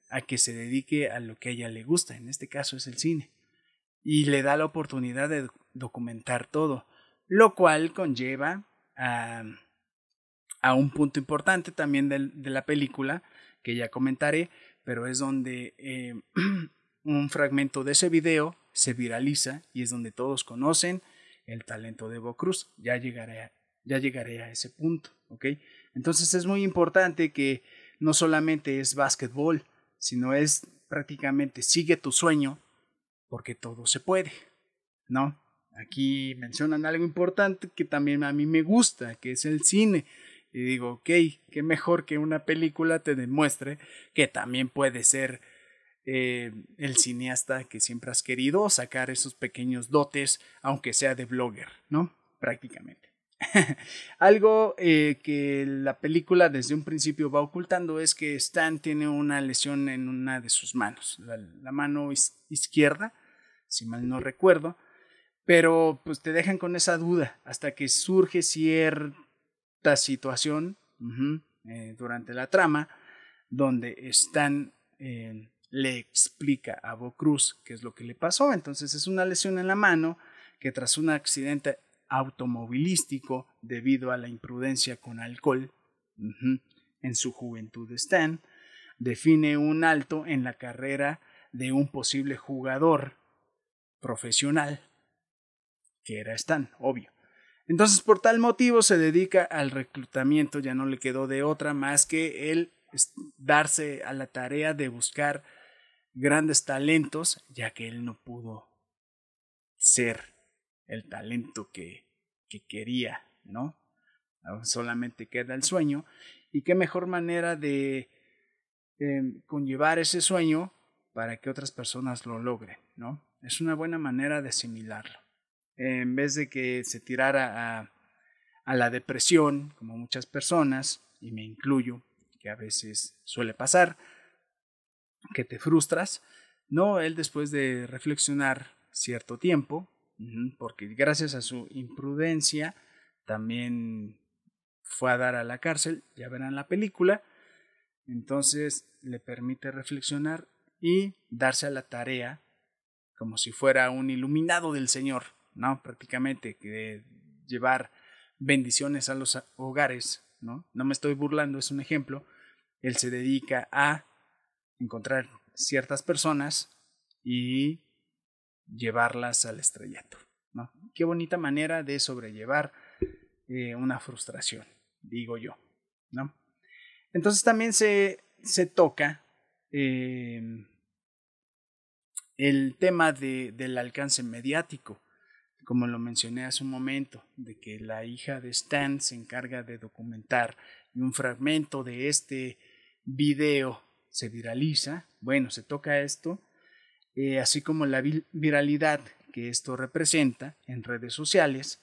a que se dedique a lo que a ella le gusta, en este caso es el cine, y le da la oportunidad de documentar todo, lo cual conlleva a, a un punto importante también de, la película, que ya comentaré, pero es donde eh, [clears throat] un fragmento de ese video se viraliza y es donde todos conocen el talento de Bo Cruz. Ya llegaré a, ya llegaré a ese punto, ¿ok? Entonces es muy importante que no solamente es básquetbol, sino es prácticamente sigue tu sueño porque todo se puede, ¿no? Aquí mencionan algo importante que también a mí me gusta, que es el cine. Y digo, ok, qué mejor que una película te demuestre que también puede ser eh, el cineasta que siempre has querido, sacar esos pequeños dotes, aunque sea de blogger, ¿no? Prácticamente. [laughs] Algo eh, que la película desde un principio va ocultando es que Stan tiene una lesión en una de sus manos, la, mano izquierda, si mal no recuerdo, pero pues te dejan con esa duda hasta que surge cierta situación eh, durante la trama donde Stan eh, le explica a Bo Cruz qué es lo que le pasó, entonces es una lesión en la mano que tras un accidente automovilístico debido a la imprudencia con alcohol en su juventud Stan, define un alto en la carrera de un posible jugador profesional, que era Stan, obvio. Entonces, por tal motivo, se dedica al reclutamiento, ya no le quedó de otra más que él darse a la tarea de buscar grandes talentos, ya que él no pudo ser el talento que, que quería, ¿no? Solamente queda el sueño. Y qué mejor manera de eh, conllevar ese sueño para que otras personas lo logren, ¿no? Es una buena manera de asimilarlo. en vez de que se tirara a, a la depresión, como muchas personas, y me incluyo, que a veces suele pasar, que te frustras, no, él después de reflexionar cierto tiempo, porque gracias a su imprudencia también fue a dar a la cárcel, ya verán la película, entonces le permite reflexionar y darse a la tarea como si fuera un iluminado del Señor, ¿no? Prácticamente, que llevar bendiciones a los hogares, ¿no? No me estoy burlando, es un ejemplo. Él se dedica a encontrar ciertas personas y llevarlas al estrellato. ¿no? Qué bonita manera de sobrellevar eh, una frustración, digo yo. ¿no? Entonces también se, se toca eh, el tema de, del alcance mediático, como lo mencioné hace un momento, de que la hija de Stan se encarga de documentar y un fragmento de este video se viraliza. Bueno, se toca esto eh, así como la viralidad que esto representa en redes sociales.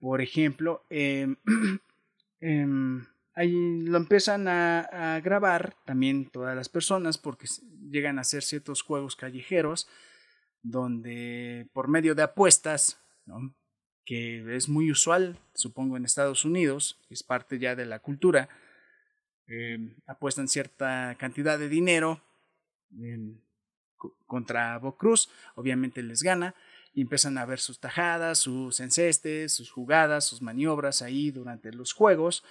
Por ejemplo, em, [clears throat] em, ahí lo empiezan a, grabar también todas las personas porque llegan a hacer ciertos juegos callejeros donde por medio de apuestas, que es muy usual, supongo, en Estados Unidos, es parte ya de la cultura, em, apuestan cierta cantidad de dinero contra Cruz, obviamente les gana y empiezan a ver sus tajadas, sus encestes, sus jugadas, sus maniobras ahí durante los juegos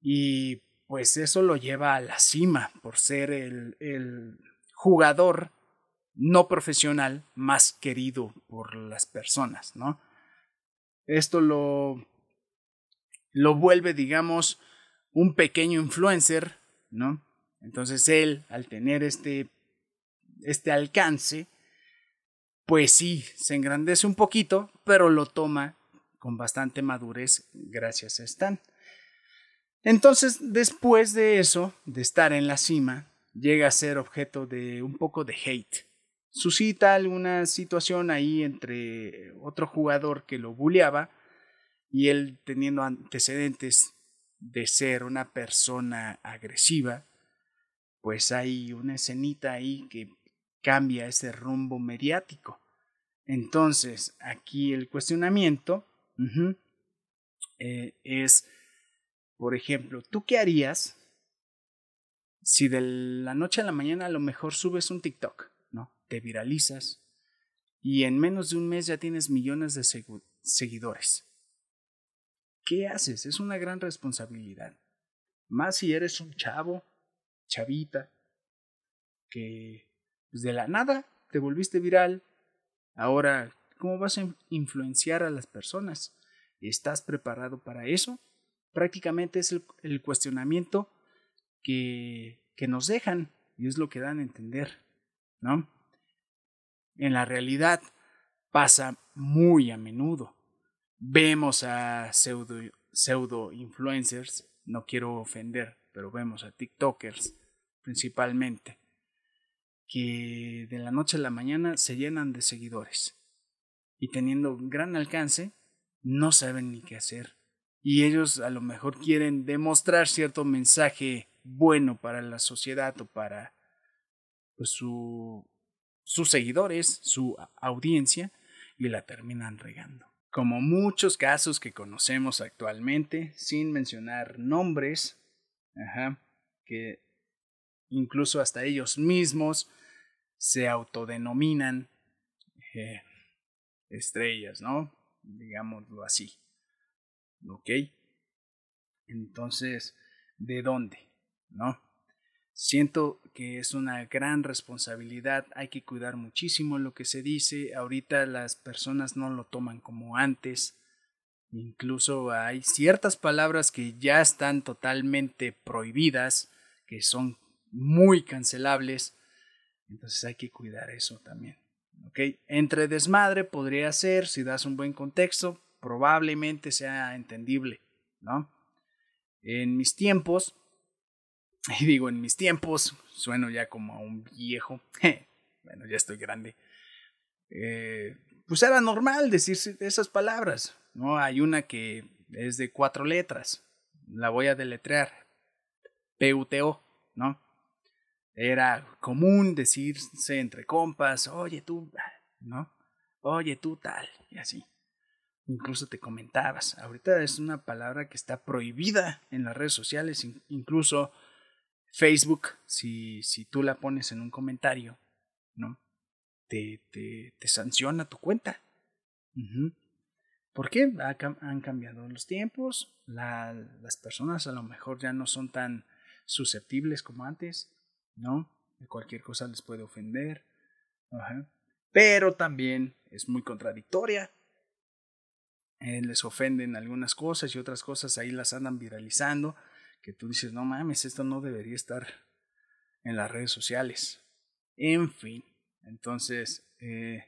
y pues eso lo lleva a la cima por ser el, el jugador no profesional más querido por las personas, ¿no? Esto lo, lo vuelve, digamos, un pequeño influencer, ¿no? Entonces él, al tener este, este alcance, pues sí, se engrandece un poquito, pero lo toma con bastante madurez gracias a Stan. Entonces, después de eso, de estar en la cima, llega a ser objeto de un poco de hate. Suscita alguna situación ahí entre otro jugador que lo bulleaba y él teniendo antecedentes de ser una persona agresiva, pues hay una escenita ahí que cambia ese rumbo mediático. Entonces, aquí el cuestionamiento eh, es, por ejemplo, ¿tú qué harías si de la noche a la mañana a lo mejor subes un TikTok, ¿no? Te viralizas y en menos de un mes ya tienes millones de seguidores. ¿Qué haces? Es una gran responsabilidad. Más si eres un chavo, chavita, que pues de la nada te volviste viral. Ahora, ¿cómo vas a influenciar a las personas? ¿Estás preparado para eso? Prácticamente es el, cuestionamiento que, que nos dejan y es lo que dan a entender, ¿no? En la realidad pasa muy a menudo. Vemos a pseudo, pseudo influencers, no quiero ofender, pero vemos a TikTokers principalmente, que de la noche a la mañana se llenan de seguidores y teniendo gran alcance, no saben ni qué hacer. Y ellos a lo mejor quieren demostrar cierto mensaje bueno para la sociedad o para pues, su, sus seguidores, su audiencia, y la terminan regando. Como muchos casos que conocemos actualmente, sin mencionar nombres, ajá, que incluso hasta ellos mismos se autodenominan eh, estrellas, ¿no? Digámoslo así. ¿Ok? Entonces, ¿de dónde? ¿No? Siento que es una gran responsabilidad, hay que cuidar muchísimo lo que se dice, ahorita las personas no lo toman como antes, incluso hay ciertas palabras que ya están totalmente prohibidas, que son muy cancelables, entonces hay que cuidar eso también. Entre desmadre podría ser, si das un buen contexto, probablemente sea entendible, ¿no? En mis tiempos, [laughs] y digo en mis tiempos, sueno ya como a un viejo, [laughs] bueno, ya estoy grande, eh, pues era normal decir esas palabras, ¿no? Hay una que es de cuatro letras, la voy a deletrear, PUTO, ¿no? Era común decirse entre compas, oye tú, ¿no? Oye tú tal, y así. Incluso te comentabas. Ahorita es una palabra que está prohibida en las redes sociales, incluso Facebook, si, si tú la pones en un comentario, ¿no? Te, te, te sanciona tu cuenta. ¿Por qué? han cambiado los tiempos, las personas a lo mejor ya no son tan susceptibles como antes. ¿no? Cualquier cosa les puede ofender. Pero también es muy contradictoria. Eh, les ofenden algunas cosas y otras cosas ahí las andan viralizando. Que tú dices, no mames, esto no debería estar en las redes sociales. En fin, entonces eh,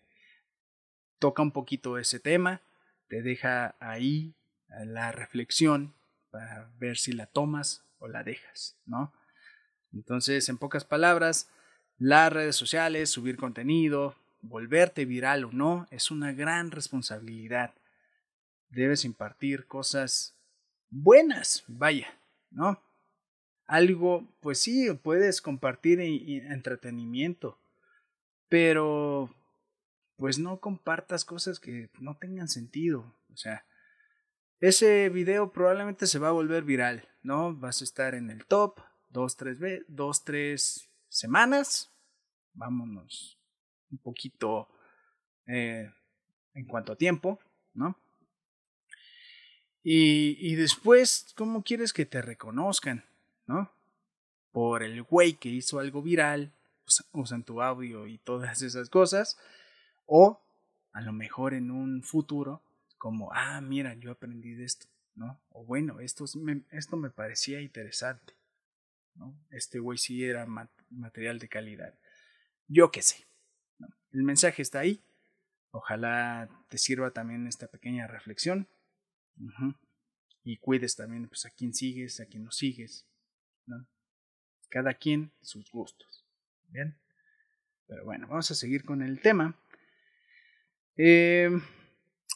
toca un poquito ese tema, te deja ahí la reflexión para ver si la tomas o la dejas, ¿no? Entonces, en pocas palabras, las redes sociales, subir contenido, volverte viral o no, es una gran responsabilidad. Debes impartir cosas buenas, vaya, ¿no? Algo, pues sí, puedes compartir entretenimiento, pero pues no compartas cosas que no tengan sentido. O sea, ese video probablemente se va a volver viral, ¿no? Vas a estar en el top, dos, tres, dos, tres semanas. Vámonos un poquito eh, en cuanto a tiempo, ¿no? Y, después, ¿cómo quieres que te reconozcan, ¿no? Por el güey que hizo algo viral, usan tu audio y todas esas cosas, o a lo mejor en un futuro como, ah, mira, yo aprendí de esto, ¿no? O bueno, esto me, esto me parecía interesante, ¿no? Este güey sí era material de calidad. Yo qué sé. El mensaje está ahí. Ojalá te sirva también esta pequeña reflexión. Y cuides también pues, a quién sigues, a quién no sigues. Cada quien sus gustos. Bien. Pero bueno, vamos a seguir con el tema. Eh,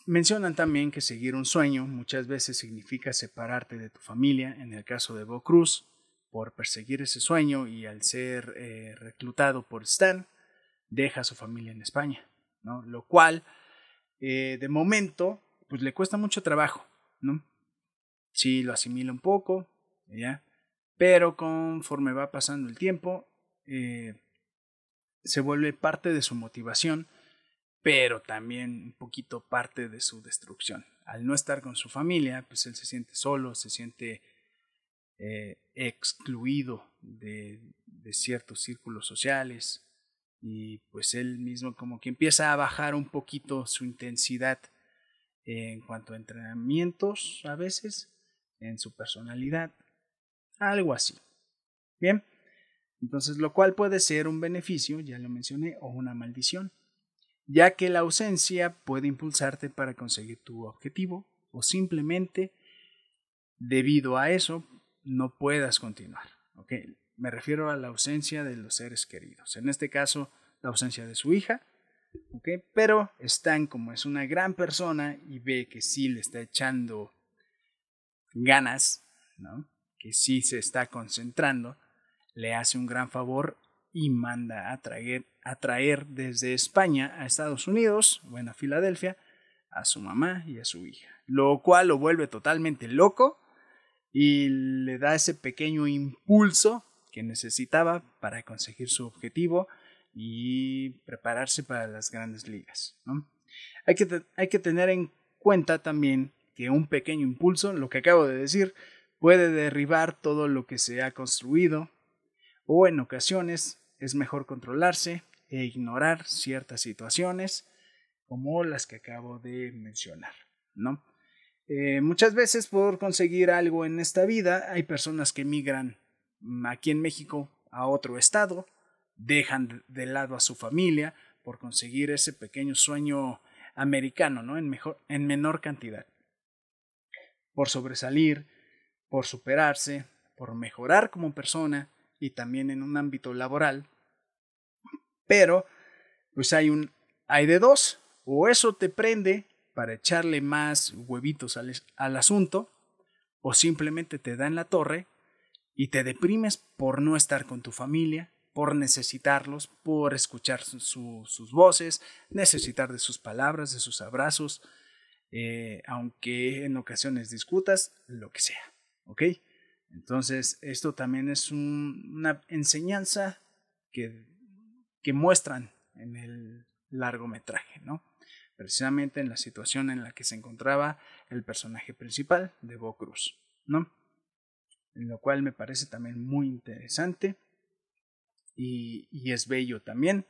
mencionan también que seguir un sueño muchas veces significa separarte de tu familia, en el caso de Bo Cruz, por perseguir ese sueño y al ser eh, reclutado por Stan, deja a su familia en España, ¿no? Lo cual, eh, de momento, pues le cuesta mucho trabajo, ¿no? Lo asimila un poco, ¿ya? Pero conforme va pasando el tiempo, eh, se vuelve parte de su motivación, pero también un poquito parte de su destrucción. Al no estar con su familia, pues él se siente solo, se siente eh, excluido de, de ciertos círculos sociales y pues él mismo como que empieza a bajar un poquito su intensidad en cuanto a entrenamientos a veces, en su personalidad, algo así. Bien, entonces, lo cual puede ser un beneficio, ya lo mencioné, o una maldición, ya que la ausencia puede impulsarte para conseguir tu objetivo o simplemente debido a eso no puedas continuar. ¿okay? Me refiero a la ausencia de los seres queridos. En este caso, la ausencia de su hija, ¿okay? pero Stan, como es una gran persona y ve que sí le está echando ganas, ¿no? que sí se está concentrando, le hace un gran favor y manda a traer, a traer desde España a Estados Unidos, bueno, a Filadelfia, a su mamá y a su hija, lo cual lo vuelve totalmente loco y le da ese pequeño impulso que necesitaba para conseguir su objetivo y prepararse para las grandes ligas. Hay, que hay que tener en cuenta también que un pequeño impulso, lo que acabo de decir, puede derribar todo lo que se ha construido o en ocasiones es mejor controlarse e ignorar ciertas situaciones como las que acabo de mencionar, ¿no? Eh, muchas veces por conseguir algo en esta vida hay personas que emigran aquí en México a otro estado, dejan de lado a su familia por conseguir ese pequeño sueño americano, ¿no? En, mejor, en menor cantidad. Por sobresalir, por superarse, por mejorar como persona y también en un ámbito laboral. Pero, pues hay un, hay de dos, o eso te prende para echarle más huevitos al, al asunto, o simplemente te da en la torre y te deprimes por no estar con tu familia, por necesitarlos, por escuchar sus voces, necesitar de sus palabras, de sus abrazos, eh, aunque en ocasiones discutas, lo que sea, ¿ok? Entonces, esto también es una enseñanza que, que muestran en el largometraje, ¿no? Precisamente en la situación en la que se encontraba el personaje principal de Bo Cruz, ¿no? En lo cual me parece también muy interesante y, es bello también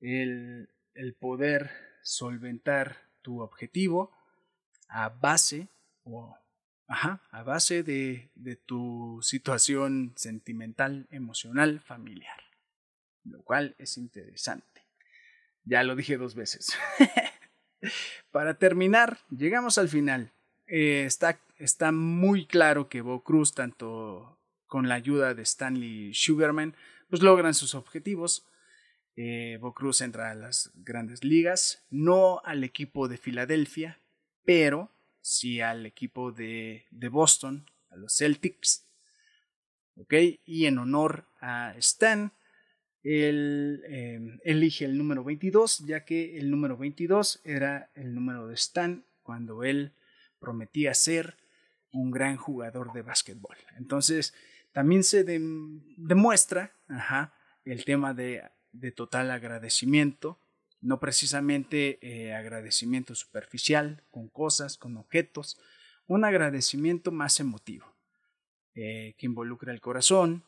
el, el poder solventar tu objetivo a base o Ajá, a base de, de tu situación sentimental, emocional, familiar. Lo cual es interesante. Ya lo dije dos veces. [laughs] Para terminar, llegamos al final. Eh, está, está muy claro que Bo Cruz, tanto con la ayuda de Stanley Sugarman, pues logran sus objetivos. Eh, Bo Cruz entra a las grandes ligas, no al equipo de Filadelfia, pero sí al equipo de, de Boston, a los Celtics. Y en honor a Stan, él eh, elige el número 22, ya que el número 22 era el número de Stan cuando él prometía ser un gran jugador de básquetbol. Entonces, también se demuestra ajá, el tema de, de total agradecimiento no precisamente eh, agradecimiento superficial, con cosas, con objetos, un agradecimiento más emotivo, eh, que involucra el corazón,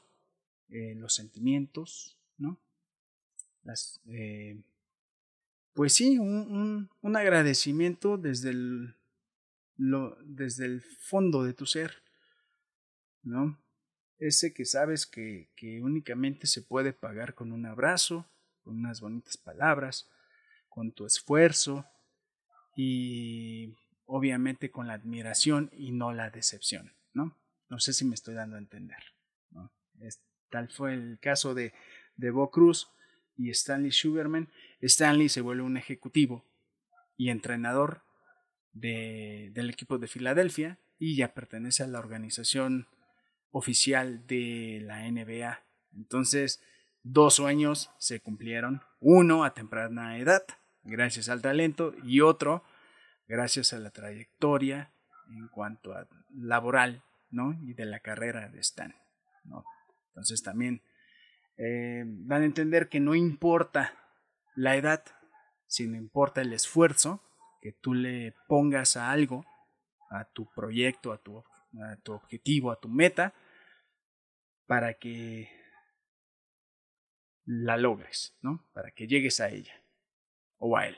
eh, los sentimientos, ¿no? Pues sí, un, un, agradecimiento desde el, desde el fondo de tu ser, ¿no? Ese que sabes que, únicamente se puede pagar con un abrazo, con unas bonitas palabras, con tu esfuerzo y obviamente con la admiración y no la decepción, ¿no? No sé si me estoy dando a entender, ¿no? tal fue el caso de, de Bo Cruz y Stanley Sugarman. Stanley se vuelve un ejecutivo y entrenador de, del equipo de Filadelfia y ya pertenece a la organización oficial de la NBA. Entonces, dos sueños se cumplieron, uno a temprana edad, gracias al talento, y otro gracias a la trayectoria en cuanto a laboral, ¿no? Y de la carrera de Stan. Entonces también eh, van a entender que no importa la edad, sino importa el esfuerzo que tú le pongas a algo, a tu proyecto, a tu, a tu objetivo, a tu meta, para que la logres, ¿no? Para que llegues a ella o a él,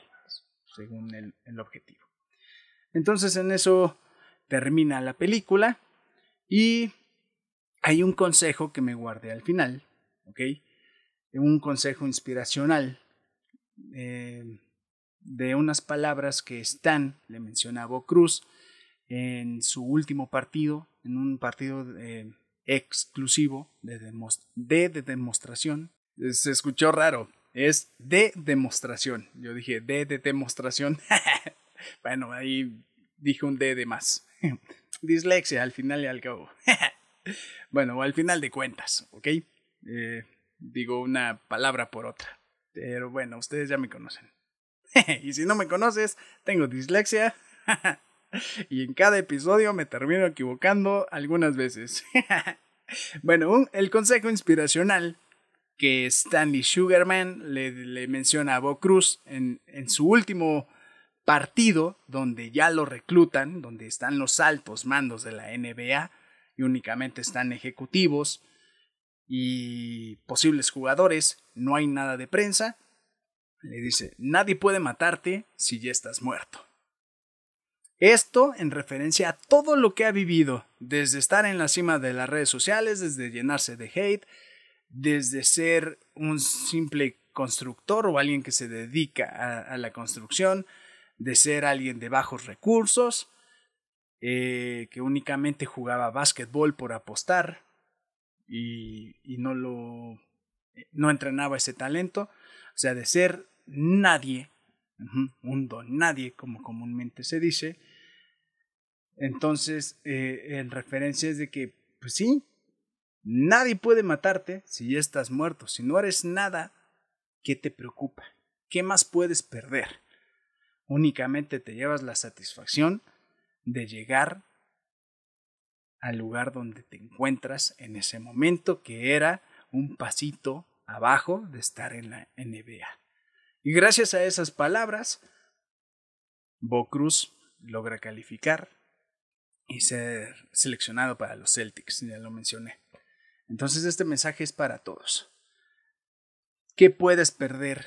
según el, objetivo. Entonces en eso termina la película y hay un consejo que me guardé al final, ¿ok? Un consejo inspiracional eh, de unas palabras que Stan le menciona a Cruz en su último partido, en un partido eh, exclusivo de, de, demostración. Se escuchó raro, es de demostración. Yo dije de, de demostración. [laughs] bueno, ahí dije un D de más. [laughs] Dislexia al final y al cabo. [laughs] bueno, al final de cuentas, ¿ok? Eh, digo una palabra por otra. Pero bueno, ustedes ya me conocen. y si no me conoces, tengo dislexia. [laughs] y en cada episodio me termino equivocando algunas veces. [laughs] bueno, el consejo inspiracional que Stanley Sugarman le, menciona a Bo Cruz en su último partido donde ya lo reclutan, donde están los altos mandos de la NBA y únicamente están ejecutivos y posibles jugadores, no hay nada de prensa, le dice, nadie puede matarte si ya estás muerto. Esto en referencia a todo lo que ha vivido, desde estar en la cima de las redes sociales, desde llenarse de hate, desde ser un simple constructor o alguien que se dedica a, la construcción, de ser alguien de bajos recursos, eh, que únicamente jugaba básquetbol por apostar y, no lo no entrenaba ese talento, o sea, de ser nadie, un don nadie, como comúnmente se dice. Entonces, eh, en referencia es de que, pues sí, nadie puede matarte si ya estás muerto. Si no eres nada, ¿qué te preocupa? ¿Qué más puedes perder? Únicamente te llevas la satisfacción de llegar al lugar donde te encuentras en ese momento, que era un pasito abajo de estar en la NBA. Y gracias a esas palabras, Bo Cruz logra calificar y ser seleccionado para los Celtics, ya lo mencioné. Entonces este mensaje es para todos. ¿Qué puedes perder?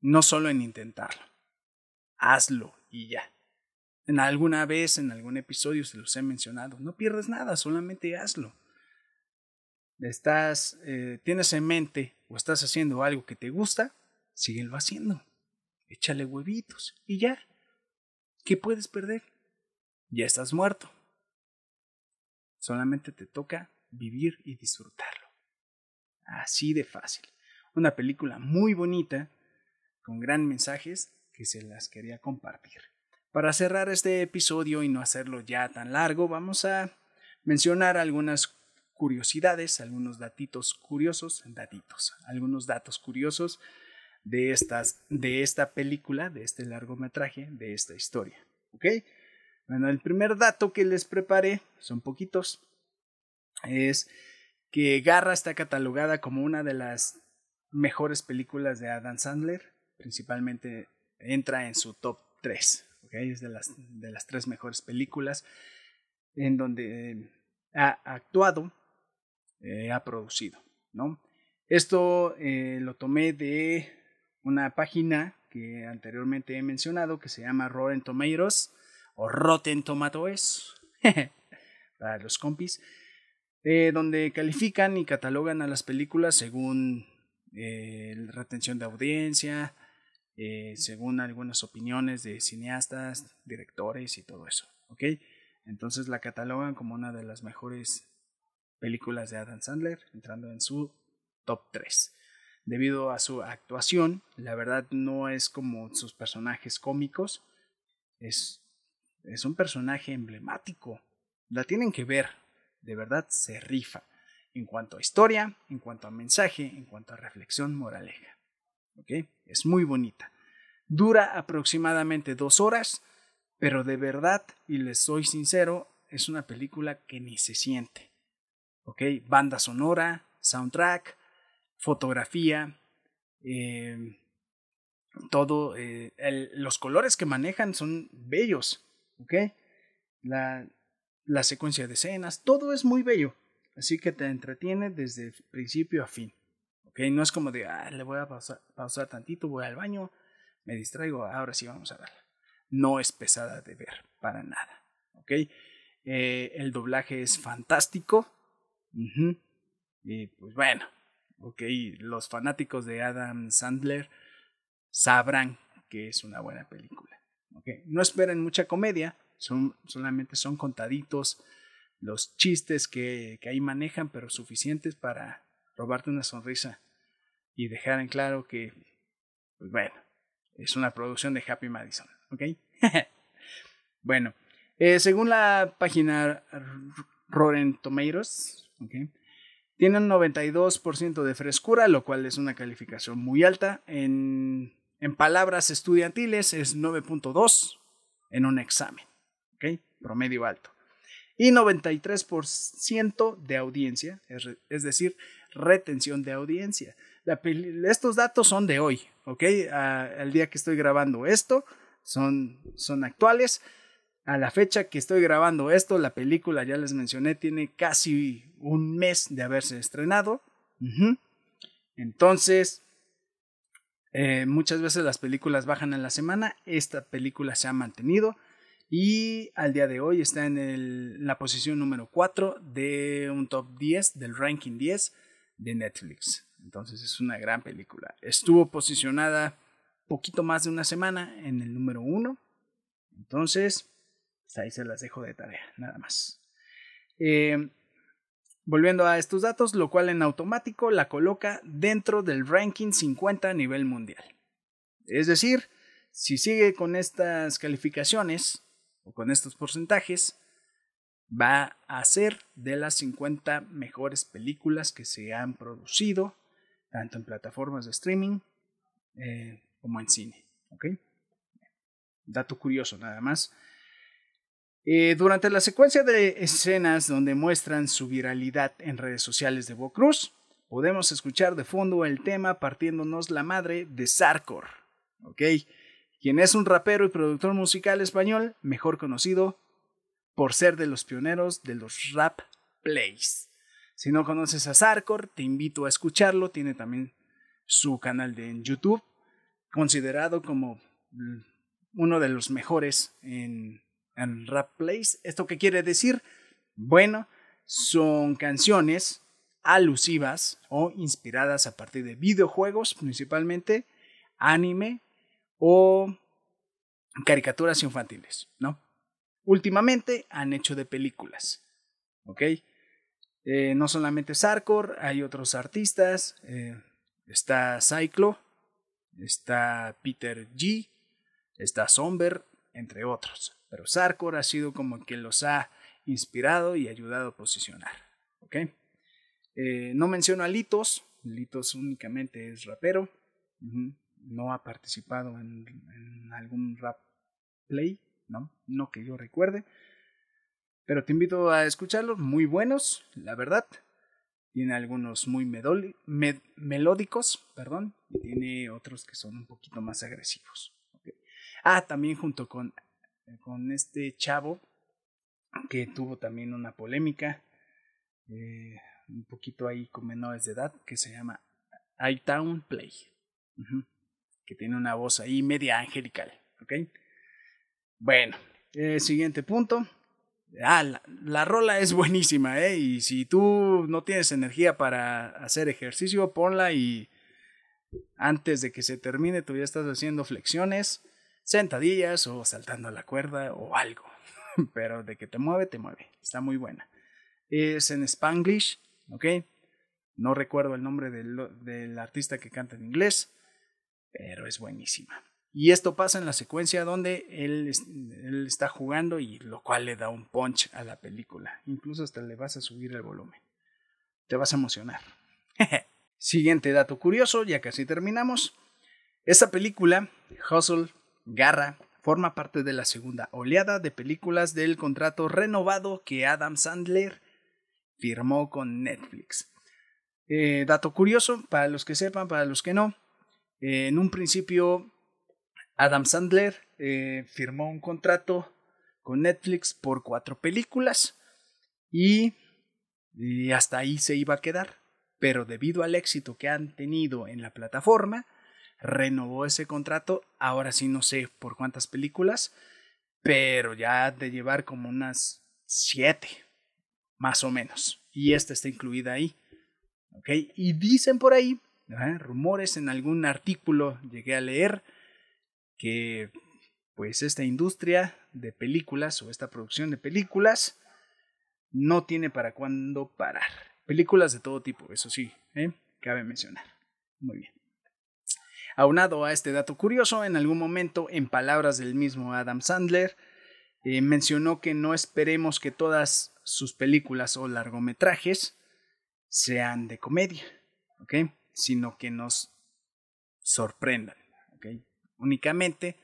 No solo en intentarlo hazlo y ya. En alguna vez, en algún episodio se los he mencionado, no pierdes nada, solamente hazlo. Estás, eh, tienes en mente o estás haciendo algo que te gusta, síguelo haciendo. Échale huevitos y ya. ¿Qué puedes perder? Ya estás muerto. Solamente te toca vivir y disfrutarlo. Así de fácil. Una película muy bonita, con gran mensajes que se las quería compartir. Para cerrar este episodio y no hacerlo ya tan largo, vamos a mencionar algunas curiosidades, algunos datitos curiosos, datitos, algunos datos curiosos de, estas, de esta película, de este largometraje, de esta historia. ¿Ok? Bueno, el primer dato que les preparé, son poquitos, es que Garra está catalogada como una de las mejores películas de Adam Sandler, principalmente entra en su top 3. ¿okay? Es de las, de las tres mejores películas en donde ha actuado, eh, ha producido. ¿no? Esto eh, lo tomé de una página que anteriormente he mencionado que se llama Rotten Tomatoes o Rotten Tomatoes, [laughs] para los compis, eh, donde califican y catalogan a las películas según eh, retención de audiencia, eh, según algunas opiniones de cineastas, directores y todo eso. ¿ok? Entonces la catalogan como una de las mejores películas de Adam Sandler, entrando en su top 3. Debido a su actuación, la verdad no es como sus personajes cómicos, es, es un personaje emblemático. La tienen que ver, de verdad se rifa en cuanto a historia, en cuanto a mensaje, en cuanto a reflexión moraleja. ¿Ok? Es muy bonita. Dura aproximadamente dos horas, pero de verdad, y les soy sincero, es una película que ni se siente. ¿Ok? Banda sonora, soundtrack, fotografía, eh, todo, eh, los colores que manejan son bellos. ¿Ok? La, la secuencia de escenas, todo es muy bello. Así que te entretiene desde principio a fin. ¿Ok? No es como de, ah, le voy a pausar, pausar tantito, voy al baño, me distraigo, ahora sí vamos a verla. No es pesada de ver, para nada. ¿Ok? Eh, el doblaje es fantástico. Y pues bueno, ok, los fanáticos de Adam Sandler sabrán que es una buena película. No esperen mucha comedia, son, solamente son contaditos los chistes que, que ahí manejan, pero suficientes para robarte una sonrisa y dejar en claro que, pues bueno, es una producción de Happy Madison, [laughs] bueno, eh, según la página Rotten Tomatoes. Tiene un 92% de frescura, lo cual es una calificación muy alta. En, en palabras estudiantiles es 9.2 en un examen, ¿ok? Promedio alto y 93% de audiencia, es, decir, retención de audiencia. estos datos son de hoy, ¿ok? el día que estoy grabando esto son, son actuales. A la fecha que estoy grabando esto, la película, ya les mencioné, tiene casi un mes de haberse estrenado. Entonces, eh, muchas veces las películas bajan en la semana. Esta película se ha mantenido y al día de hoy está en el, la posición número 4 de un top 10 del ranking 10 de Netflix. Entonces es una gran película. Estuvo posicionada poquito más de una semana en el número 1. Entonces, pues ahí se las dejo de tarea, nada más. Eh, volviendo a estos datos, lo cual en automático la coloca dentro del ranking 50 a nivel mundial. Es decir, si sigue con estas calificaciones, o con estos porcentajes, va a ser de las 50 mejores películas que se han producido, tanto en plataformas de streaming eh, como en cine. Dato curioso nada más. Eh, durante la secuencia de escenas donde muestran su viralidad en redes sociales de Bo Cruz, podemos escuchar de fondo el tema partiéndonos la madre de Sarkor. ¿ok? quien es un rapero y productor musical español, mejor conocido por ser de los pioneros de los rap plays. Si no conoces a Sarkor, te invito a escucharlo, tiene también su canal de en YouTube, considerado como uno de los mejores en, en rap plays. ¿Esto qué quiere decir? Bueno, son canciones alusivas o inspiradas a partir de videojuegos principalmente, anime o caricaturas infantiles, ¿no? Últimamente han hecho de películas, ¿ok? Eh, no solamente Sarkor, hay otros artistas, eh, está Cyclo, está Peter G, está Somber, entre otros. Pero Sarkor ha sido como que los ha inspirado y ayudado a posicionar. Eh, no menciono a Litos, Litos únicamente es rapero no ha participado en, algún rap play, ¿no? No que yo recuerde. Pero te invito a escucharlos, muy buenos, la verdad. Tiene algunos muy melódicos, perdón, y tiene otros que son un poquito más agresivos. Ah, también junto con, con este chavo que tuvo también una polémica, eh, un poquito ahí con menores de edad, que se llama iTown Play que tiene una voz ahí media angelical, ¿ok? Bueno, Eh, siguiente punto. Ah, la, la, rola es buenísima, ¿eh? Y si tú no tienes energía para hacer ejercicio, ponla y antes de que se termine tú ya estás haciendo flexiones, sentadillas o saltando a la cuerda o algo. [laughs] Pero de que te mueve, te mueve. Está muy buena. Es en Spanglish, ¿ok? No recuerdo el nombre del, artista que canta en inglés, pero es buenísima. Y esto pasa en la secuencia donde él, él, está jugando y lo cual le da un punch a la película. Incluso hasta le vas a subir el volumen. Te vas a emocionar. [laughs] Siguiente dato curioso, ya casi terminamos. Esta película, Hustle, Garra, forma parte de la segunda oleada de películas del contrato renovado que Adam Sandler firmó con Netflix. Eh, dato curioso, para los que sepan, para los que no, eh, en un principio Adam Sandler eh, firmó un contrato con Netflix por cuatro películas y, y hasta ahí se iba a quedar. Pero debido al éxito que han tenido en la plataforma, renovó ese contrato. Ahora sí no sé por cuántas películas, pero ya de llevar como unas siete, más o menos. Y esta está incluida ahí. ¿Ok? Y dicen por ahí, rumores en algún artículo llegué a leer, que pues esta industria de películas o esta producción de películas no tiene para cuándo parar. Películas de todo tipo, eso sí, ¿eh? cabe mencionar. Muy bien. Aunado a este dato curioso, en algún momento, en palabras del mismo Adam Sandler, eh, mencionó que no esperemos que todas sus películas o largometrajes sean de comedia. Sino que nos sorprendan. Únicamente,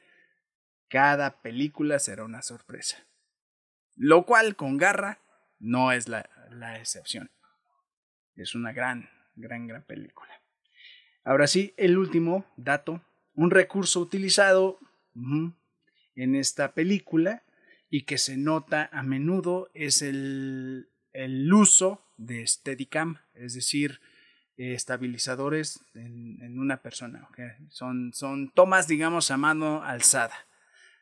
cada película será una sorpresa. Lo cual, con garra, no es la, la excepción. Es una gran, gran, gran película. Ahora sí, el último dato, un recurso utilizado en esta película y que se nota a menudo es el, el uso de Steadicam, es decir, estabilizadores en, una persona. Son, son tomas, digamos, a mano alzada,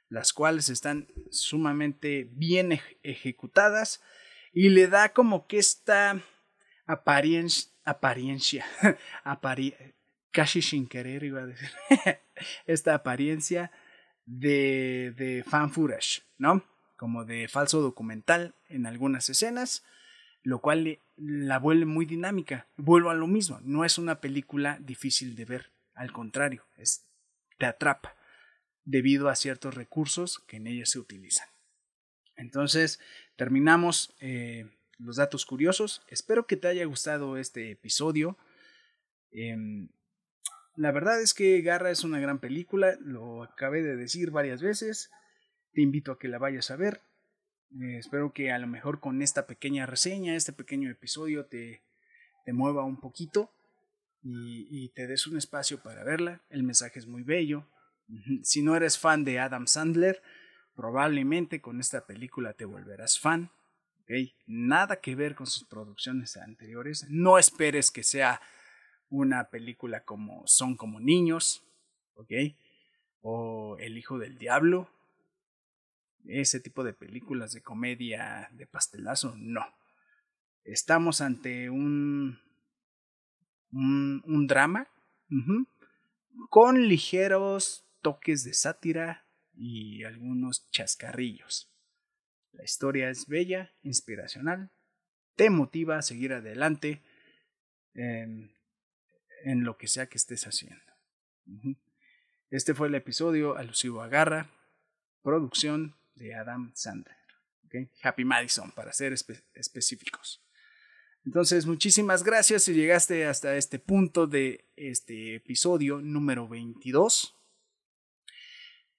las cuales están sumamente bien ejecutadas y le da como que esta apariencia, [laughs] apariencia, casi sin querer iba a decir, [laughs] esta apariencia de, de fan footage, ¿no? Como de falso documental en algunas escenas, lo cual la vuelve muy dinámica. Vuelvo a lo mismo, no es una película difícil de ver, al contrario, es, te atrapa debido a ciertos recursos que en ella se utilizan. Entonces, terminamos eh, los datos curiosos. Espero que te haya gustado este episodio. Em, la verdad es que Garra es una gran película, lo acabé de decir varias veces. Te invito a que la vayas a ver. Eh, espero que a lo mejor con esta pequeña reseña, este pequeño episodio, te, te mueva un poquito y, y, te des un espacio para verla. El mensaje es muy bello. Si no eres fan de Adam Sandler, probablemente con esta película te volverás fan. Nada que ver con sus producciones anteriores. No esperes que sea una película como Son como niños, ¿ok? O El Hijo del Diablo. Ese tipo de películas de comedia de pastelazo, no. Estamos ante un, un, drama con ligeros toques de sátira y algunos chascarrillos. La historia es bella, inspiracional, te motiva a seguir adelante en, en lo que sea que estés haciendo. Este fue el episodio alusivo a Garra, producción de Adam Sandler. Happy Madison, para ser específicos. Entonces, muchísimas gracias si llegaste hasta este punto de este episodio número 22.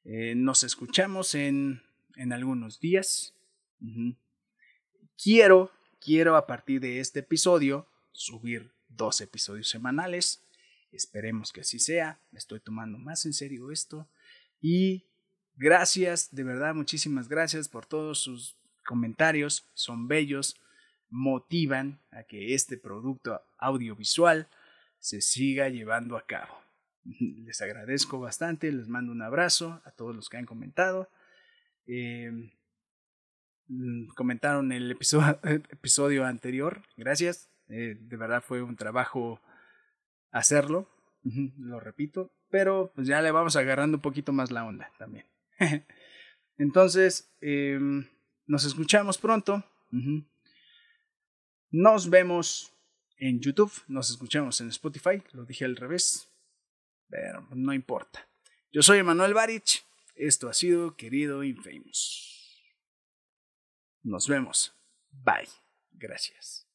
Eh, nos escuchamos en, en algunos días. Quiero, quiero a partir de este episodio subir dos episodios semanales. Esperemos que así sea. estoy tomando más en serio esto. Y gracias, de verdad, muchísimas gracias por todos sus comentarios. Son bellos, motivan a que este producto audiovisual se siga llevando a cabo. [laughs] Les agradezco bastante, les mando un abrazo a todos los que han comentado. Eh, mm, comentaron el [laughs] episodio anterior. Gracias. Eh, de verdad fue un trabajo hacerlo. Lo repito. Pero pues ya le vamos agarrando un poquito más la onda también. [laughs] Entonces, em, nos escuchamos pronto. Nos vemos en YouTube, nos escuchamos en Spotify, lo dije al revés, pero no importa. Yo soy Emanuel Barich, esto ha sido Querido Infamous. Nos vemos. Bye. Gracias.